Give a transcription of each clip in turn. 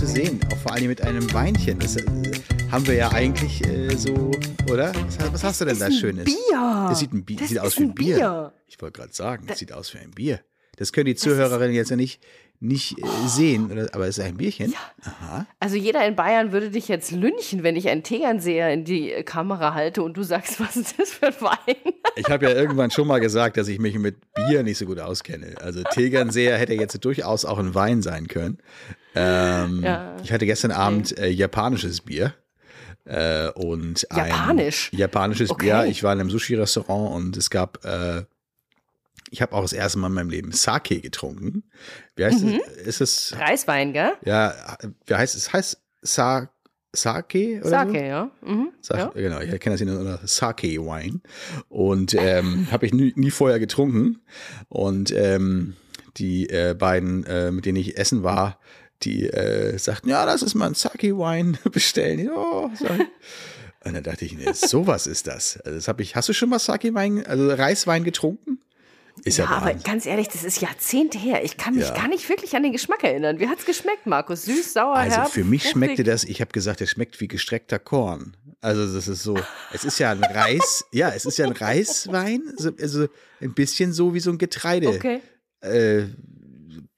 zu sehen. Auch vor allem mit einem Weinchen. Das äh, haben wir ja eigentlich äh, so, oder? Was, was hast du denn da Schönes? Bier. Das sieht, ein Bi Das sieht aus wie ein Bier. Bier. Ich wollte gerade sagen, das sieht aus wie ein Bier. Das können die Zuhörerinnen jetzt ja nicht, nicht äh, sehen, oder? aber es ist ein Bierchen. Aha. Also jeder in Bayern würde dich jetzt lynchen, wenn ich einen Tegernseher in die äh, Kamera halte und du sagst, was ist das für ein Wein? Ich habe ja irgendwann schon mal gesagt, dass ich mich mit Bier nicht so gut auskenne. Also Tegernseher hätte jetzt durchaus auch ein Wein sein können. Ähm, Ja. Ich hatte gestern Abend äh, japanisches Bier. Äh, und ein Japanisch? japanisches Okay. Bier. Ich war in einem Sushi-Restaurant und es gab, äh, ich habe auch das erste Mal in meinem Leben Sake getrunken. Wie heißt Mhm. es? Ist es, Reiswein, gell? ja, wie heißt es? Heißt Sa Sake oder so? Sake, ja. Mhm. Sag, ja. Genau, ich kenne das hier unter Sake Wine. Und ähm, habe ich nie, nie vorher getrunken. Und ähm, die äh, beiden, äh, mit denen ich essen war, die äh, sagten, ja, lass uns mal ein Sake Wine bestellen. Oh, sorry. Und dann dachte ich, nee, sowas ist das. Also das habe ich. Hast du schon mal Sake Wein, also Reiswein getrunken? Ist ja, Ja, aber ganz ehrlich, das ist Jahrzehnte her. Ich kann mich Ja. gar nicht wirklich an den Geschmack erinnern. Wie hat's geschmeckt, Markus? Süß, sauer, Also herb? für mich fruchtig? schmeckte das, ich habe gesagt, es schmeckt wie gestreckter Korn. Also das ist so, es ist ja ein Reis, ja, es ist ja ein Reiswein, so, also ein bisschen so wie so ein Getreide. Okay. Äh,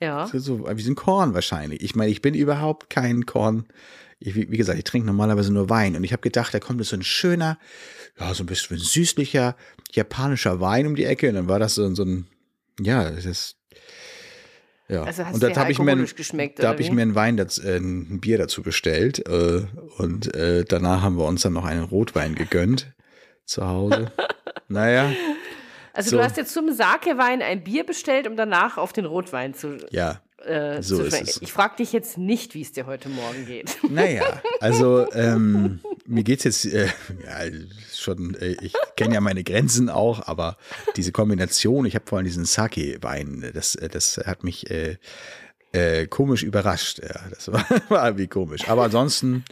Ja. so, so wie so ein Korn wahrscheinlich. Ich meine, ich bin überhaupt kein Korn. Ich, wie, gesagt, ich trinke normalerweise nur Wein. Und ich habe gedacht, da kommt jetzt so ein schöner, ja, so ein bisschen süßlicher japanischer Wein um die Ecke. Und dann war das so, so ein, ja, das ist, ja. Also hast und dir habe ich mir, da habe ich mir ein Wein, dazu, äh, ein Bier dazu bestellt. Äh, und äh, danach haben wir uns dann noch einen Rotwein gegönnt zu Hause. naja, Also So. du hast jetzt zum Sakewein ein Bier bestellt, um danach auf den Rotwein zu, ja. äh, so zu ist es. Ich frage dich jetzt nicht, wie es dir heute Morgen geht. Naja, also ähm, mir geht's jetzt äh, ja, schon, äh, ich kenne ja meine Grenzen auch, aber diese Kombination, ich habe vor allem diesen Sake-Wein, das, äh, das hat mich äh, äh, komisch überrascht. Ja, das war, war irgendwie komisch. Aber ansonsten,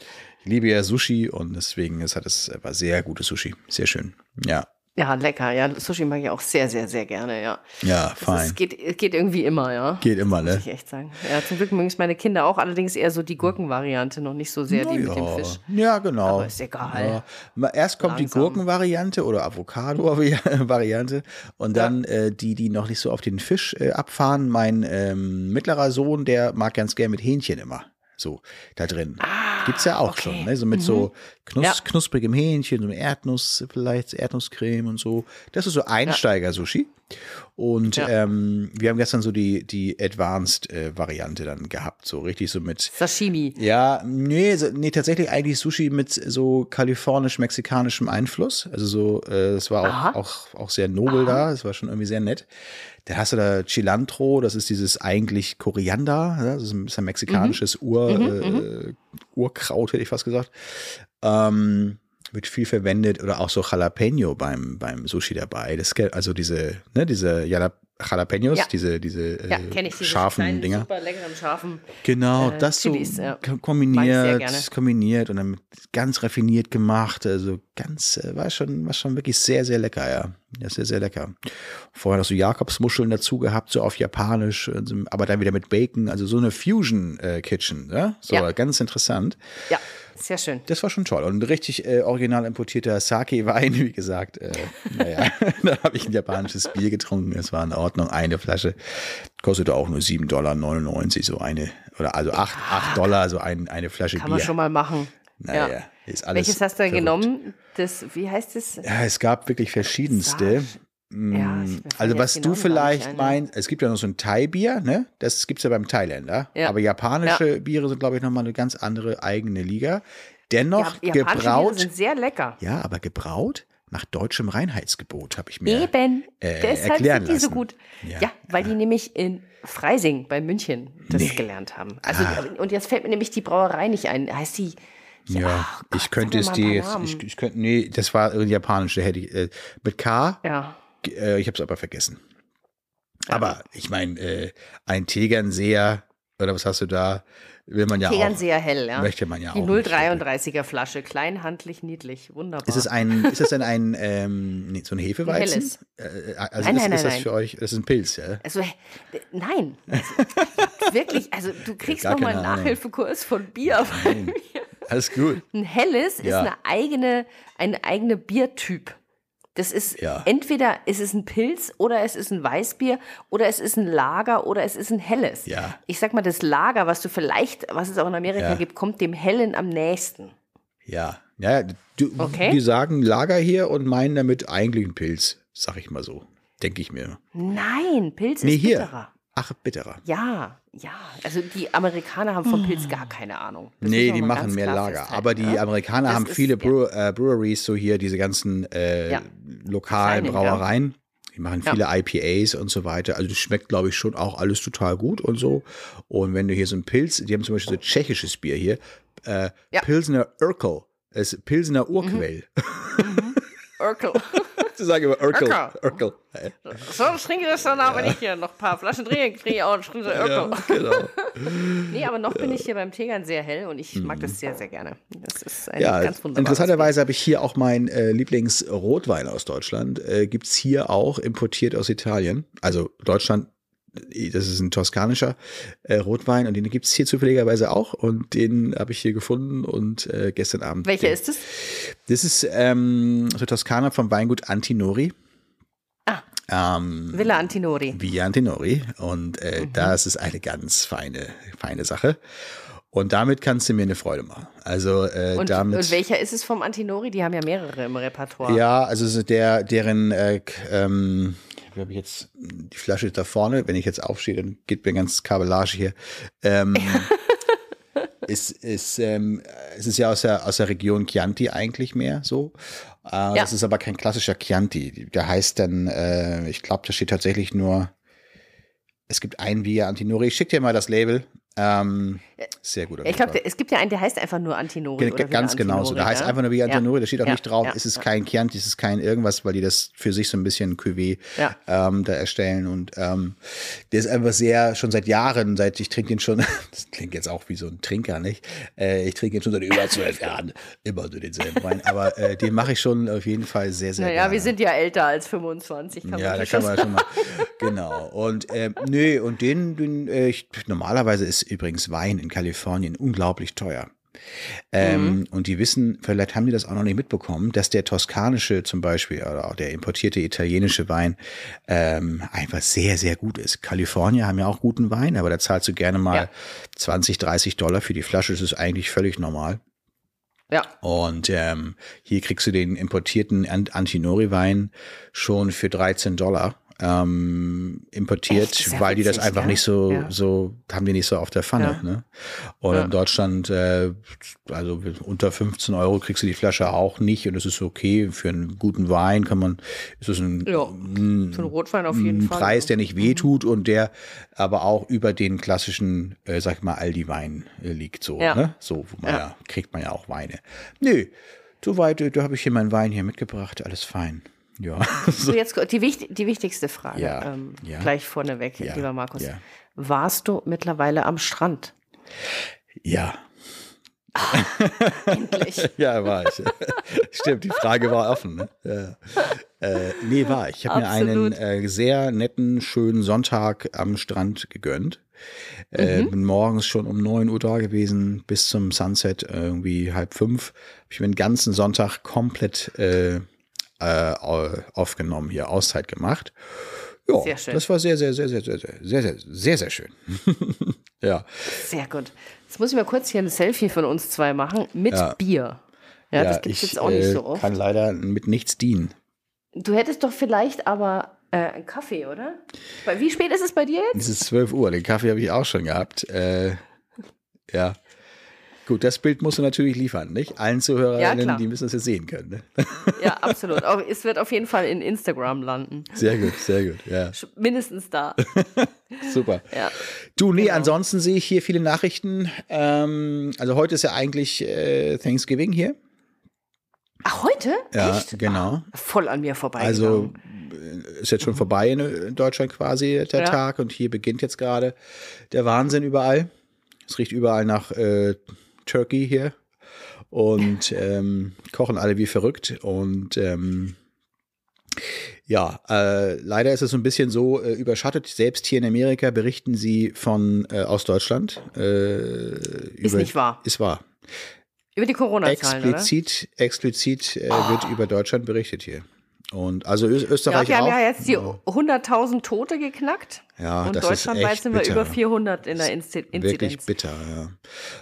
ich liebe ja Sushi und deswegen es hat es war sehr gutes Sushi. Sehr schön. Ja. Ja, lecker. Ja, Sushi mag ich auch sehr, sehr, sehr gerne, ja. Ja, fein. ist, geht, geht irgendwie immer, ja. Geht immer, Muss ne? ich echt sagen. Ja, zum Glück mögen es meine Kinder auch, allerdings eher so die Gurkenvariante, noch nicht so sehr die mit dem ja. Fisch. Ja, genau. Aber ist egal. Ja. Erst kommt Langsam. die Gurkenvariante oder Avocado-Variante und dann äh, die, die noch nicht so auf den Fisch äh, abfahren. Mein ähm, mittlerer Sohn, der mag ganz gern mit Hähnchen immer. So, da drin. Gibt's ja auch Ah, okay. schon, ne? So mit so knus Ja. knusprigem Hähnchen, so Erdnuss, vielleicht Erdnusscreme und so. Das ist so Einsteiger-Sushi. Und Ja. ähm, wir haben gestern so die, die Advanced-Variante dann gehabt. So richtig so mit Sashimi. ja, nee, so- nee, tatsächlich eigentlich Sushi mit so kalifornisch-mexikanischem Einfluss. Also so, äh, es war Aha. auch, auch, auch sehr nobel da, es war schon irgendwie sehr nett. Dann hast du da Cilantro, das ist dieses eigentlich Koriander, ja, das ist ein bisschen mexikanisches Ur, äh, Urkraut, hätte ich fast gesagt. Ähm, wird viel verwendet oder auch so Jalapeno beim, beim Sushi dabei. Das, also diese, ne, diese Jala- Jalapenos, Ja. diese, diese Ja, äh, ich diese scharfen kleinen, Dinger. super leckeren, scharfen. Genau, äh, das so Chilis, ja. ich sehr kombiniert, kombiniert und dann ganz raffiniert gemacht. Also ganz, äh, war schon, war schon wirklich sehr, sehr lecker, ja. Ja, sehr, sehr lecker. Vorher noch so Jakobsmuscheln dazu gehabt, so auf Japanisch, äh, so- aber dann wieder mit Bacon, also so eine Fusion-Kitchen, ja. So Ja. ganz interessant. Ja, sehr schön. Das war schon toll. Und ein richtig äh, original importierter Sake-Wein, wie gesagt. Äh, naja, da habe ich ein japanisches Bier getrunken. Das war in Ordnung. Eine Flasche kostete auch nur 7,99 Dollar, so eine, oder also 8, 8 Dollar, so ein, eine Flasche Kann Bier. man schon mal machen. naja, ja. ist alles. Welches hast du denn verrückt. genommen? Das, wie heißt es? Ja, es gab wirklich verschiedenste. Mm, Ja, fallen also was du nicht vielleicht ein, meinst, es gibt ja noch so ein Thai-Bier, ne? Das gibt's ja beim Thailänder. Ja. Aber japanische Biere sind, glaube ich, nochmal eine ganz andere eigene Liga. Dennoch Ja, japanische Biere gebraut. sind sehr lecker. Ja, aber gebraut nach deutschem Reinheitsgebot, habe ich mir Eben. äh, Deshalb erklären sind die so lassen. gut. Ja. Ja, weil die nämlich in Freising bei München das Nee. gelernt haben. Also, Ah. und jetzt fällt mir nämlich die Brauerei nicht ein. Heißt die. Ja, ach Gott, ich könnte es dir jetzt, ich, ich könnte, nee, das war irgendwie japanisch, da hätte ich, äh, mit K, Ja. Äh, ich habe es aber vergessen. Aber ich meine, äh, ein Tegernseher Oder was hast du da? Will man ja auch. Tegernseer hell, ja. Möchte man ja Die auch. nicht. 0,33er Flasche, klein, handlich, niedlich, wunderbar. Ist es ein, ist das denn ein, ähm, nee, so ein Hefeweizen? helles. Äh, also Nein, ist, nein, ist nein, das nein. für euch, das ist ein Pilz, ja? Also, d- nein. Also, wirklich, also du kriegst nochmal einen. Nachhilfekurs von Bier. Weil Alles gut. ein helles ist Ja. eine eigene, ein eigener Biertyp. Das ist Ja. entweder ist es ein Pilz oder es ist ein Weißbier oder es ist ein Lager oder es ist ein helles. Ja. Ich sag mal, das Lager, was du vielleicht, was es auch in Amerika Ja. gibt, kommt dem hellen am nächsten. Ja. Ja, du, Okay. die sagen Lager hier und meinen damit eigentlich einen Pilz, sag ich mal so. Denke ich mir. Nein, Pilz Nee, ist hier. bitterer. Ach, bitterer. Ja, ja. Also die Amerikaner haben von Pilz gar keine Ahnung. Das Nee, die machen mehr Lager. festhalten, Aber die ja. Amerikaner Das haben ist- viele ja. Brew äh, Breweries, so hier diese ganzen äh, Ja. lokalen Kleinen, ja. Brauereien. Die machen Ja. viele IPAs und so weiter. Also das schmeckt, glaube ich, schon auch alles total gut und so. Und wenn du hier so ein Pilz, die haben zum Beispiel so tschechisches Bier hier, äh, Ja. Pilsner Urkel. Es ist Pilsner Urquell. Urkel. Sie sagen immer Urkel. Urkel. Urkel. So, ich trinke das dann aber nicht hier. Noch ein paar Flaschen trinke, trinke ich auch und trinke Urkel. Ja, genau. Nee, aber noch bin ich hier beim Tegern sehr hell und ich mag das sehr, sehr gerne. Das ist ein Mhm. Ja, ganz wunderbares interessanterweise habe ich hier auch meinen äh, Lieblingsrotwein aus Deutschland. Äh, Gibt es hier auch importiert aus Italien. Also Deutschland, das ist ein toskanischer äh, Rotwein und den gibt es hier zufälligerweise auch. Und den habe ich hier gefunden und äh, gestern Abend. Welcher den, ist es? Das ist ähm, so Toskana vom Weingut Antinori. Ah. Ähm, Villa Antinori. Via Antinori. Und äh, Mhm. das ist eine ganz feine, feine Sache. Und damit kannst du mir eine Freude machen. Also äh, Und, damit. und welcher ist es vom Antinori? Die haben ja mehrere im Repertoire. Ja, also so der, deren, äh, ähm, wie habe ich jetzt die Flasche da vorne? Wenn ich jetzt aufstehe, dann geht mir ganz Kabellage hier. Ähm, ist, ist, ähm, es ist ja aus der, aus der Region Chianti eigentlich mehr so. Äh, Das ist aber kein klassischer Chianti. Der heißt dann, äh, ich glaube, da steht tatsächlich nur, es gibt einen Via Antinori. Ich schicke dir mal das Label. Ähm, sehr gut. Ich glaube, es gibt ja einen, der heißt einfach nur Antinori. Ge- oder Ganz genau so. Antinori, heißt ja? einfach nur wie Ja. Antonori, da steht auch Ja, nicht drauf, ja, es ist ja. kein Chianti, es ist kein irgendwas, weil die das für sich so ein bisschen Cuvée Ja. ähm, da erstellen. Und ähm, der ist einfach sehr, schon seit Jahren, seit ich trinke den schon, das klingt jetzt auch wie so ein Trinker, nicht? Äh, ich trinke den schon seit über zwölf Jahren, immer nur denselben Wein. Aber äh, den mache ich schon auf jeden Fall sehr, sehr Naja, gerne. wir sind ja älter als 25, kann Ja, man da kann man schon mal. Genau. Und ähm, nö, und den, den äh, ich, normalerweise ist übrigens Wein in Kalifornien unglaublich teuer. Ähm, Und die wissen, vielleicht haben die das auch noch nicht mitbekommen, dass der toskanische zum Beispiel oder auch der importierte italienische Wein ähm, einfach sehr, sehr gut ist. Kalifornier haben ja auch guten Wein, aber da zahlst du gerne mal Ja. 20, 30 Dollar für die Flasche. Das ist eigentlich völlig normal. Ja, Und ähm, hier kriegst du den importierten Ant- Antinori-Wein schon für 13 Dollar ähm, importiert, Echt? Weil die das einfach gell? nicht so, Ja. so, haben die nicht so auf der Pfanne. Ja. Ne? Und Ja. in Deutschland, äh, also unter 15 Euro kriegst du die Flasche auch nicht und das ist okay. Für einen guten Wein kann man, ist es ein, ein, so ein Rotwein auf jeden ein Fall. Preis, der nicht wehtut und der aber auch über den klassischen, äh, sag ich mal, Aldi-Wein äh, liegt. So, ne? so wo man Ja. ja. kriegt man ja auch Weine. Nö, soweit, äh, da habe ich hier meinen Wein hier mitgebracht, alles fein. Ja. So, jetzt die, die wichtigste Frage, Ja, ähm, ja. gleich vorneweg, Ja, lieber Markus. ja. Warst du mittlerweile am Strand? ja. Endlich. Ja, war ich. Stimmt, die Frage war offen. Ne? Ja. Äh, nee, war ich. Ich habe mir einen äh, sehr netten, schönen Sonntag am Strand gegönnt. Äh, Mhm. Bin morgens schon um 9 Uhr da gewesen, bis zum Sunset irgendwie halb fünf. Hab ich mir den ganzen Sonntag komplett äh, au- aufgenommen, hier Auszeit gemacht. Ja, Sehr schön. das war sehr, sehr, sehr, sehr, sehr, sehr, sehr, sehr, sehr, sehr schön. ja. Sehr gut. Jetzt muss ich mal kurz hier ein Selfie von uns zwei machen mit Ja. Bier. Ja, das gibt es jetzt auch nicht äh, so oft. kann leider mit nichts dienen. Du hättest doch vielleicht aber äh, einen Kaffee, oder? Wie spät ist es bei dir jetzt? Es ist 12 Uhr, den Kaffee habe ich auch schon gehabt. Äh, ja. Gut, das Bild musst du natürlich liefern, nicht? Allen Ja, Zuhörerinnen, klar. die müssen das jetzt sehen können. Ne? Ja, absolut. Auch, es wird auf jeden Fall in Instagram landen. Sehr gut, sehr gut, ja. Mindestens da. Super. Ja. Du, nee, Genau. ansonsten sehe ich hier viele Nachrichten. Ähm, also heute ist ja eigentlich äh, Thanksgiving hier. Ach, heute? Ja, Echt? genau. Voll an mir vorbei. Also äh, ist jetzt schon vorbei in, in Deutschland quasi der Ja. Tag und hier beginnt jetzt gerade der Wahnsinn überall. Es riecht überall nach äh, Turkey hier. Und ähm, kochen alle wie verrückt. Und ähm, ja, äh, leider ist es so ein bisschen so äh, überschattet. Selbst hier in Amerika berichten sie von äh, aus Deutschland. Äh, Ist nicht wahr. Ist wahr. Über die Corona-Zahlen, oder? Explizit, explizit äh, wird über Deutschland berichtet hier. Und also Ö Ja, Österreich wir haben auch. ja jetzt die 100.000 Tote geknackt. Ja, und das ist deutschlandweit echt sind wir bitter. über 400 in der Inzi Wirklich Inzidenz. bitter, ja.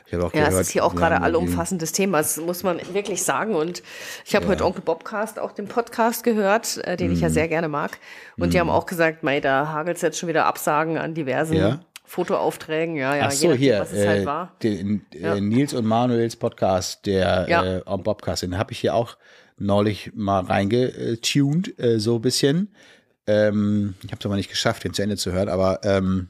Ich habe auch Ja, gehört, es ist hier auch gerade haben allumfassendes Thema, das muss man wirklich sagen. Und ich habe heute Onkel Bobcast, auch den Podcast gehört, äh, den Mhm. ich ja sehr gerne mag. Und die haben auch gesagt, mei, da hagelt es jetzt schon wieder Absagen an diversen Ja? Fotoaufträgen. Ja, ja, Ach so, nachdem, hier, was es halt äh, war. den, äh, Ja. Nils und Manuels Podcast, der Ja. äh, Bobcast, den habe ich hier auch neulich mal reingetuned, äh, so ein bisschen. Ähm, ich habe es aber nicht geschafft, den zu Ende zu hören, aber ähm,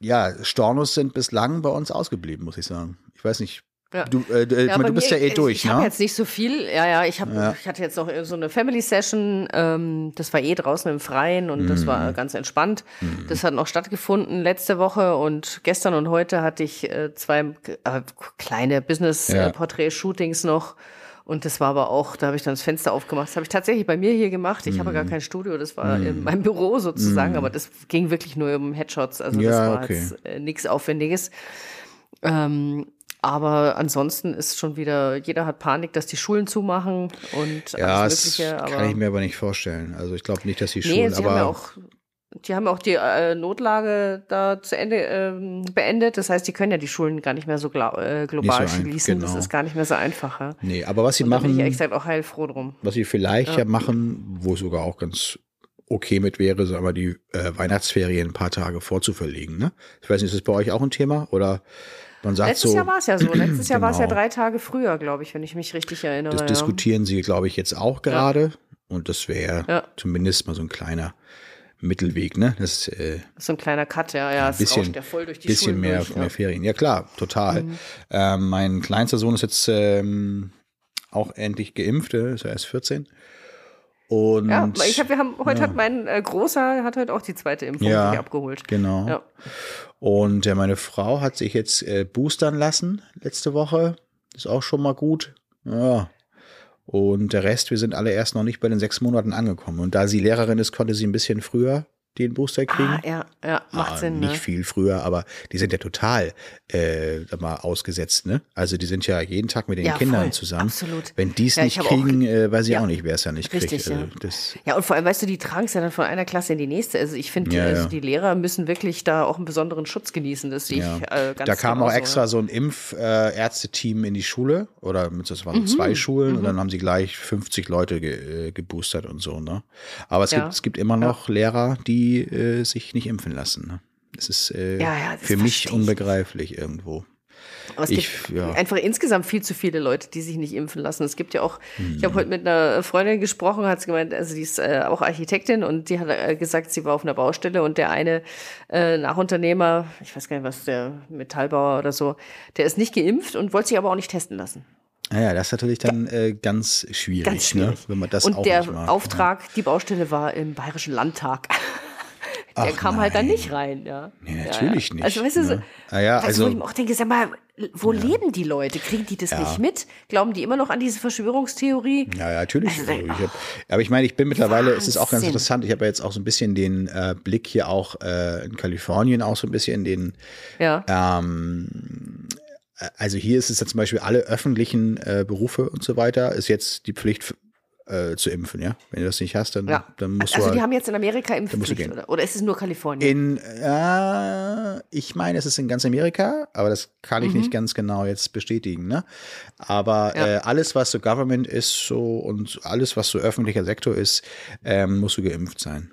ja, Stornos sind bislang bei uns ausgeblieben, muss ich sagen. Ich weiß nicht. Ja. Du, äh, äh, ich bei du bist mir- ja eh durch, Ich habe ne? jetzt nicht so viel. Ja, ja, ich, hab, Ja. ich hatte jetzt noch so eine Family Session. Ähm, das war eh draußen im Freien und das Mhm. war ganz entspannt. Das hat noch stattgefunden letzte Woche und gestern und heute hatte ich äh, zwei äh, kleine Ja. Business-Porträt-Shootings noch. Und das war aber auch, da habe ich dann das Fenster aufgemacht. Das habe ich tatsächlich bei mir hier gemacht. Ich habe Mhm. gar kein Studio, das war in meinem Büro sozusagen, aber das ging wirklich nur um Headshots. Also das Ja, war okay. jetzt äh, nichts Aufwendiges. Ähm, aber ansonsten ist schon wieder, jeder hat Panik, dass die Schulen zumachen und Ja, alles das Mögliche. Aber kann ich mir aber nicht vorstellen. Also ich glaube nicht, dass die nee, Schulen, aber ja auch, die haben ja auch die äh, Notlage da zu Ende ähm, beendet. Das heißt, die können ja die Schulen gar nicht mehr so äh, global so schließen. Das genau. ist gar nicht mehr so einfach. Ja. nee, aber was sie Und da bin ich machen, ehrlich gesagt auch heilfroh drum. was sie vielleicht ja. machen, wo es sogar auch ganz okay mit wäre, sagen wir, die äh, Weihnachtsferien ein paar Tage vorzuverlegen. Ne? Ich weiß nicht, ist das bei euch auch ein Thema? Oder man sagt Letztes so, Jahr war es ja so. Letztes Jahr war es ja Genau. drei Tage früher, glaube ich, wenn ich mich richtig erinnere. das ja. diskutieren sie, glaube ich, jetzt auch gerade. Und das wäre Ja. zumindest mal so ein kleiner Mittelweg, ne? Das äh, So ein kleiner Cut, ja, ja. Es bisschen, ja voll durch die bisschen Schulen mehr, durch, mehr ja. Ferien. Ja klar, total. Mhm. Ähm, mein kleinster Sohn ist jetzt ähm, auch endlich geimpft, er ist ja erst 14. Und Ja, ich hab, wir haben, heute hat mein äh, Großer, hat heute auch die zweite Impfung Ja. abgeholt. genau. Ja. Und äh, meine Frau hat sich jetzt äh, boostern lassen letzte Woche. Ist auch schon mal gut. Ja. Und der Rest, wir sind alle erst noch nicht bei den sechs Monaten angekommen. Und da sie Lehrerin ist, konnte sie ein bisschen früher den Booster kriegen. Ah, ja, ja, macht Ah, Sinn, Nicht ne? viel früher, aber die sind ja total äh, mal ausgesetzt, ne? Also die sind ja jeden Tag mit den Ja, Kindern voll, zusammen. absolut. Wenn die es Ja, ich nicht habe auch- kriegen, äh, weiß ich auch nicht, wer es ja nicht richtig, kriegt. ja. Also das, Ja, und vor allem, weißt du, die tragen es ja dann von einer Klasse in die nächste. Also ich finde, also die Lehrer müssen wirklich da auch einen besonderen Schutz genießen. Das sehe ich äh, ganz da kam auch extra so ein Impfärzteteam in die Schule oder mit- das waren Mhm. zwei Schulen und dann haben sie gleich 50 Leute ge, äh, geboostert und so, ne? Aber es gibt es gibt immer noch Lehrer, die äh, sich nicht impfen lassen. Ne? Das ist äh, Ja, ja, das für mich ich unbegreiflich irgendwo. Aber es Ich- gibt ja. einfach insgesamt viel zu viele Leute, die sich nicht impfen lassen. Es gibt ja auch, ich Mhm. habe heute mit einer Freundin gesprochen, hat sie gemeint, also die ist äh, auch Architektin und die hat äh, gesagt, sie war auf einer Baustelle und der eine äh, Nachunternehmer, ich weiß gar nicht was, der Metallbauer oder so, der ist nicht geimpft und wollte sich aber auch nicht testen lassen. Naja, das ist natürlich dann äh, ganz schwierig, Ganz schwierig. Ne? wenn man das und auch der mag. Auftrag, die Baustelle war im Bayerischen Landtag. Der Ach kam halt dann nein. nicht rein, ja. Nee, Ja, natürlich ja. nicht, Also weißt du, so, ne? Ah ja, weißt also- wo ich mir auch denke, sag mal, wo leben die Leute? Kriegen die das nicht mit? Glauben die immer noch an diese Verschwörungstheorie? Ja, ja, natürlich. Also, Also, ich hab, aber ich meine, ich bin mittlerweile, es ist auch ganz Wahnsinn. interessant, ich habe ja jetzt auch so ein bisschen den äh, Blick hier auch äh, in Kalifornien auch so ein bisschen den, Ja. ähm, äh, also hier ist es ja zum Beispiel alle öffentlichen äh, Berufe und so weiter, ist jetzt die Pflicht äh, zu impfen, ja. Wenn du das nicht hast, dann, ja. dann musst also du die halt haben jetzt in Amerika Impfpflicht, oder? Oder ist es nur Kalifornien? in, äh, ich meine, es ist in ganz Amerika, aber das kann ich nicht ganz genau jetzt bestätigen, ne? Aber Mhm. Ja. äh, alles, was so Government ist, so und alles, was so öffentlicher Sektor ist, ähm, musst du geimpft sein.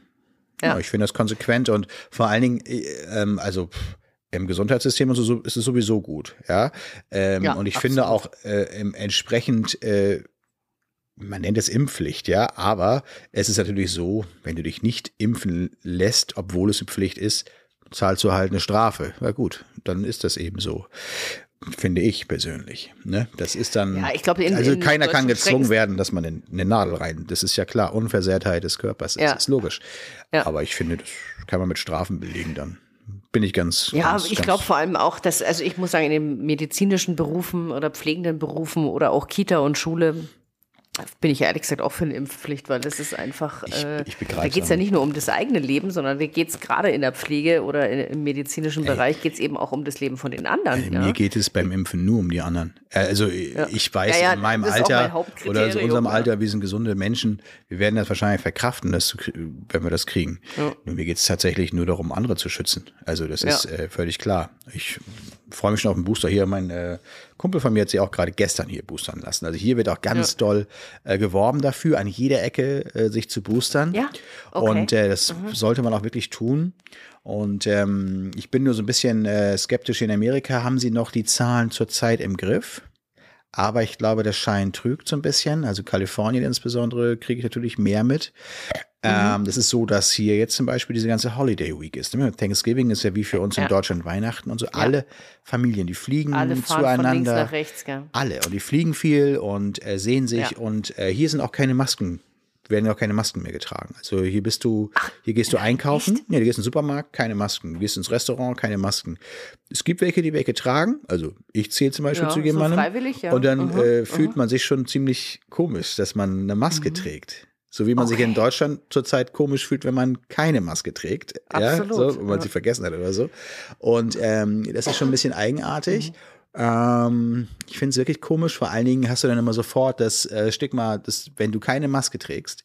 Ja. Ja. ich finde das konsequent und vor allen Dingen, äh, ähm, also pff, im Gesundheitssystem und so, so ist es sowieso gut, ja. Ähm, Ja, und ich finde absolut. auch äh, entsprechend äh, man nennt es Impfpflicht, ja, aber es ist natürlich so, wenn du dich nicht impfen lässt, obwohl es eine Pflicht ist, zahlst du halt eine Strafe. Na gut, dann ist das eben so. Finde ich persönlich. Ne? Das ist dann. Ja, ich glaube, also in keiner kann gezwungen werden, dass man eine, eine Nadel rein. Das ist ja klar. Unversehrtheit des Körpers. Das Ja. ist logisch. Ja. Aber ich finde, das kann man mit Strafen belegen dann. bin ich ganz. Ja, ganz, ich glaube vor allem auch, dass, also ich muss sagen, in den medizinischen Berufen oder pflegenden Berufen oder auch Kita und Schule bin ich ehrlich gesagt auch für eine Impfpflicht, weil das ist einfach, Ich- äh, ich da geht es ja nicht. nur um das eigene Leben, sondern da geht es gerade in der Pflege oder im medizinischen Bereich geht es eben auch um das Leben von den anderen. ja. Mir geht es beim Impfen nur um die anderen. Äh, Also ich weiß, Ja, ja, in meinem mein Alter Hauptkriterium, oder in unserem ja. Alter, wir sind gesunde Menschen, wir werden das wahrscheinlich verkraften, das zu, wenn wir das kriegen. Nur mir geht es tatsächlich nur darum, andere zu schützen. Also das Ja. ist äh, völlig klar. Ich freue mich schon auf den Booster hier. Mein äh, Kumpel von mir hat sich auch gerade gestern hier boostern lassen. Also hier wird auch ganz doll äh, geworben dafür, an jeder Ecke äh, sich zu boostern. Ja, okay. Mhm. Und äh, das sollte man auch wirklich tun. Und ähm, ich bin nur so ein bisschen äh, skeptisch. In Amerika haben sie noch die Zahlen zurzeit im Griff. Aber ich glaube, der Schein trügt so ein bisschen. Also Kalifornien insbesondere kriege ich natürlich mehr mit. Mhm. Ähm, das ist so, dass hier jetzt zum Beispiel diese ganze Holiday Week ist. ne? Thanksgiving ist ja wie für uns in Ja. Deutschland Weihnachten und so. Alle Familien, die fliegen Alle fahren von zueinander. links nach rechts, gell? Alle. Und die fliegen viel und äh, sehen sich. Ja. Und äh, hier sind auch keine Masken, werden auch keine Masken mehr getragen. Also hier bist du, hier gehst du einkaufen. Ja, du gehst in den Supermarkt, keine Masken. Du gehst ins Restaurant, keine Masken. Es gibt welche, die welche tragen. Also ich zähle zum Beispiel Ja, zu so jemandem. freiwillig, ja. Und dann Mhm, äh, fühlt man sich schon ziemlich komisch, dass man eine Maske trägt. So wie man sich in Okay. Deutschland zurzeit komisch fühlt, wenn man keine Maske trägt. Absolut, Ja, so, wenn man ja. sie vergessen hat oder so. Und ähm, das ist schon ein bisschen eigenartig. Mhm. Ähm, ich finde es wirklich komisch. Vor allen Dingen hast du dann immer sofort das äh, Stigma, dass wenn du keine Maske trägst,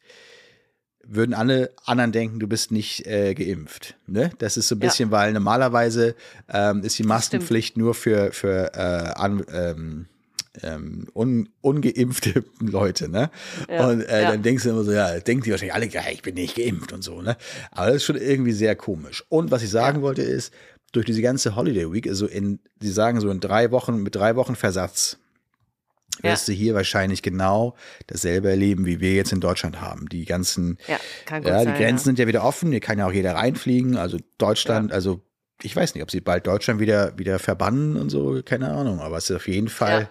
würden alle anderen denken, du bist nicht äh, geimpft. Ne? Das ist so ein Ja. bisschen, weil normalerweise ähm, ist die Maskenpflicht nur für, für äh, an, ähm, ähm, un, ungeimpfte Leute, ne? Ja, und äh, ja. dann denkst du immer so, ja, denken die wahrscheinlich alle, ja, ich bin nicht geimpft und so, ne? Aber das ist schon irgendwie sehr komisch. Und was ich sagen wollte ist, durch diese ganze Holiday Week, also in, die sagen so in drei Wochen, mit drei Wochen Versatz, wirst du hier wahrscheinlich genau dasselbe erleben, wie wir jetzt in Deutschland haben. Die ganzen, Ja, kann gut ja, die sein, Grenzen ja. sind ja wieder offen, hier kann ja auch jeder reinfliegen. Also Deutschland, also ich weiß nicht, ob sie bald Deutschland wieder, wieder verbannen und so, keine Ahnung, aber es ist auf jeden Fall. Ja.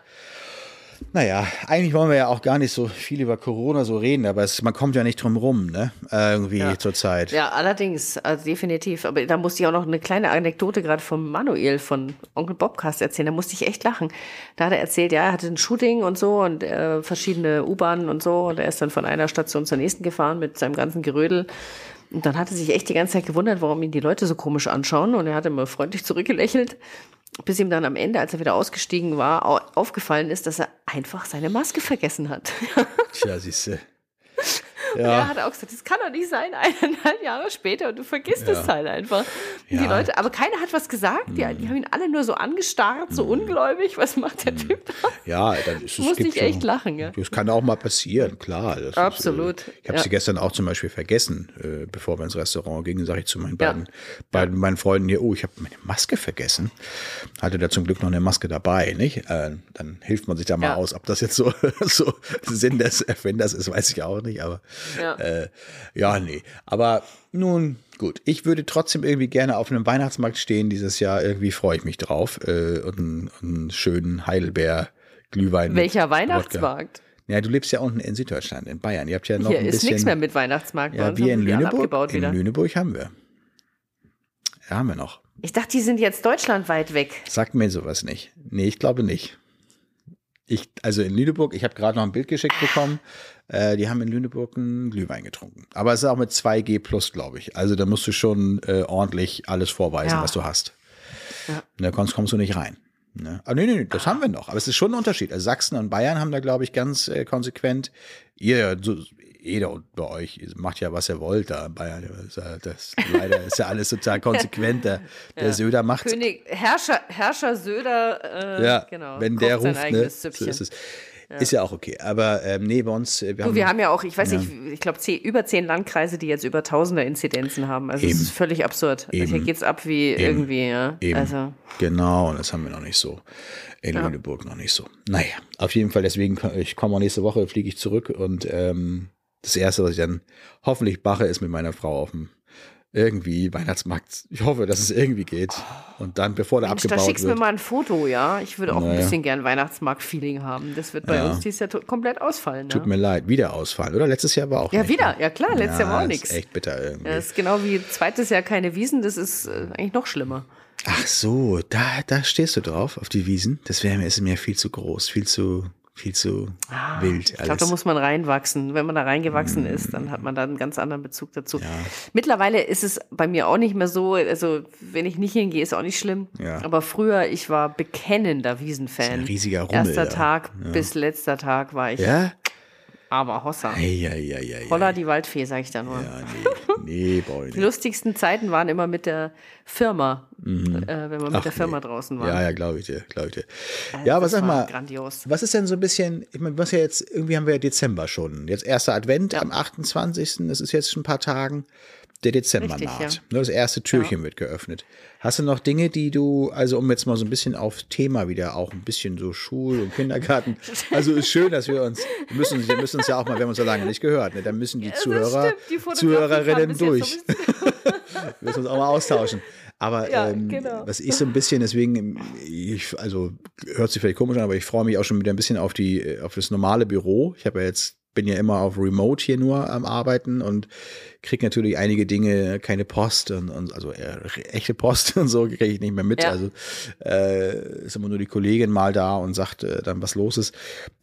Naja, eigentlich wollen wir ja auch gar nicht so viel über Corona so reden, aber es, man kommt ja nicht drum rum, ne? Äh, Irgendwie Ja. zurzeit. Ja, allerdings, also definitiv. Aber da musste ich auch noch eine kleine Anekdote gerade von Manuel von Onkel Bobcast erzählen. Da musste ich echt lachen. Da hat er erzählt, ja, er hatte ein Shooting und so und äh, verschiedene U-Bahnen und so. Und er ist dann von einer Station zur nächsten gefahren mit seinem ganzen Gerödel. Und dann hat er sich echt die ganze Zeit gewundert, warum ihn die Leute so komisch anschauen. Und er hat immer freundlich zurückgelächelt, bis ihm dann am Ende, als er wieder ausgestiegen war, au- aufgefallen ist, dass er einfach seine Maske vergessen hat. Tja, du. Er Ja, hat auch gesagt, das kann doch nicht sein, eineinhalb Jahre später und du vergisst es halt einfach. Und Die Ja. Leute, aber keiner hat was gesagt. Die, die haben ihn alle nur so angestarrt, so ungläubig. Was macht der Typ da? ja, dann ist es. Gibt ich echt lachen, ja. Das kann auch mal passieren, klar. Absolut, Ist, äh, ich habe ja. sie gestern auch zum Beispiel vergessen, äh, bevor wir ins Restaurant gingen, sage ich zu meinen Ja. beiden, beiden meinen Freunden hier, oh, ich habe meine Maske vergessen. Hatte da zum Glück noch eine Maske dabei, nicht? Äh, dann hilft man sich da mal Ja. aus. Ob das jetzt so, so Sinn des Erfinders ist, weiß ich auch nicht, aber Ja. äh, ja, nee. Aber nun, gut. Ich würde trotzdem irgendwie gerne auf einem Weihnachtsmarkt stehen dieses Jahr. Irgendwie freue ich mich drauf. Äh, und einen, schönen Heidelbeer-Glühwein. Welcher Wodka. Weihnachtsmarkt? Ja, du lebst ja unten in Süddeutschland, in Bayern. Ihr habt ja noch Hier ein ist bisschen. nichts mehr mit Weihnachtsmarkt. ja, wir in Lüneburg. abgebaut In wieder. Lüneburg haben wir. Ja, haben wir noch. Ich dachte, die sind jetzt deutschlandweit weg. Sagt mir sowas nicht. Nee, ich glaube nicht. Ich, also in Lüneburg, ich habe gerade noch ein Bild geschickt bekommen. Äh, die haben in Lüneburg einen Glühwein getrunken. Aber es ist auch mit 2G plus, glaube ich. Also da musst du schon äh, ordentlich alles vorweisen, Ja. was du hast. Ja. Da kommst, kommst du nicht rein. Ne? Aber nee, nee, nee, das haben wir noch. Aber es ist schon ein Unterschied. Also Sachsen und Bayern haben da, glaube ich, ganz äh, konsequent, ihr, so, jeder bei euch macht ja, was ihr wollt da in Bayern. Das, ja- leider ist ja alles total konsequent. Der, der Söder macht König, Herrscher, Herrscher Söder, äh, ja, genau, wenn der sein ruft, ne, so ist es. Ist ja auch okay. Aber ähm, nee, bei uns, äh, wir Du, haben, wir haben ja auch, ich weiß nicht, ich glaube, über zehn Landkreise, die jetzt über tausender Inzidenzen haben. Also es Eben. ist völlig absurd. Also hier Eben. geht's ab wie irgendwie, ja. Eben. Also, Genau, und das haben wir noch nicht so. In Lüneburg noch nicht so. Naja, auf jeden Fall, deswegen, ich komme auch nächste Woche, fliege ich zurück und ähm, das Erste, was ich dann hoffentlich mache, ist mit meiner Frau auf dem irgendwie Weihnachtsmarkt. Ich hoffe, dass es irgendwie geht. Und dann, bevor der Mensch, da abgebaut schickst du mir wird. mal ein Foto, ja. Ich würde auch ein Naja. bisschen gern Weihnachtsmarkt-Feeling haben. Das wird bei Ja. uns dieses Jahr komplett ausfallen. Tut Ne? mir leid, wieder ausfallen, oder? Letztes Jahr war auch Ja, nicht, wieder. ne? Ja, klar, letztes Jahr war auch nichts. Echt bitter irgendwie. Das ist genau wie zweites Jahr keine Wiesen, das ist äh, eigentlich noch schlimmer. Ach so, da, da stehst du drauf, auf die Wiesen. Das wäre mir, ist mir viel zu groß, viel zu, viel zu wild. Ich glaube, da muss man reinwachsen. Wenn man da reingewachsen ist, dann hat man da einen ganz anderen Bezug dazu. Mittlerweile ist es bei mir auch nicht mehr so, also wenn ich nicht hingehe, ist auch nicht schlimm. Ja. Aber früher, ich war bekennender Wiesenfan. ein riesiger Rummel Erster. Tag bis letzter Tag war ich ja? Aber Hossa. Ei, ei, ei, Holla die Waldfee, sag ich da nur. Ja, nee, nee, ich Die nicht. lustigsten Zeiten waren immer mit der Firma, äh, wenn man mit der Firma Mhm. nee. draußen war. Ja, ja, glaube ich dir, glaube ich dir. Ja, aber sag mal, grandios. was ist denn so ein bisschen, ich meine, was ja jetzt, irgendwie haben wir ja Dezember schon. Jetzt erster Advent am 28., das ist jetzt schon ein paar Tagen. Der Dezember Richtig, naht. ja. Ne, Das erste Türchen wird geöffnet. Hast du noch Dinge, die du, also um jetzt mal so ein bisschen auf Thema wieder, auch ein bisschen so Schul- und Kindergarten. Also ist schön, dass wir uns, wir müssen, wir müssen uns ja auch mal, wir haben uns so lange nicht gehört, ne? dann müssen die Zuhörer, stimmt, die Zuhörerinnen durch. so Wir müssen uns auch mal austauschen. Aber Ja, ähm, genau. was ich so ein bisschen, deswegen, ich, also hört sich vielleicht komisch an, aber ich freue mich auch schon wieder ein bisschen auf die, auf das normale Büro. Ich habe ja jetzt, bin ja immer auf Remote hier nur am Arbeiten und kriege natürlich einige Dinge, keine Post und, und also eher echte Post und so kriege ich nicht mehr mit. Ja. Also äh, ist immer nur die Kollegin mal da und sagt äh, dann, was los ist.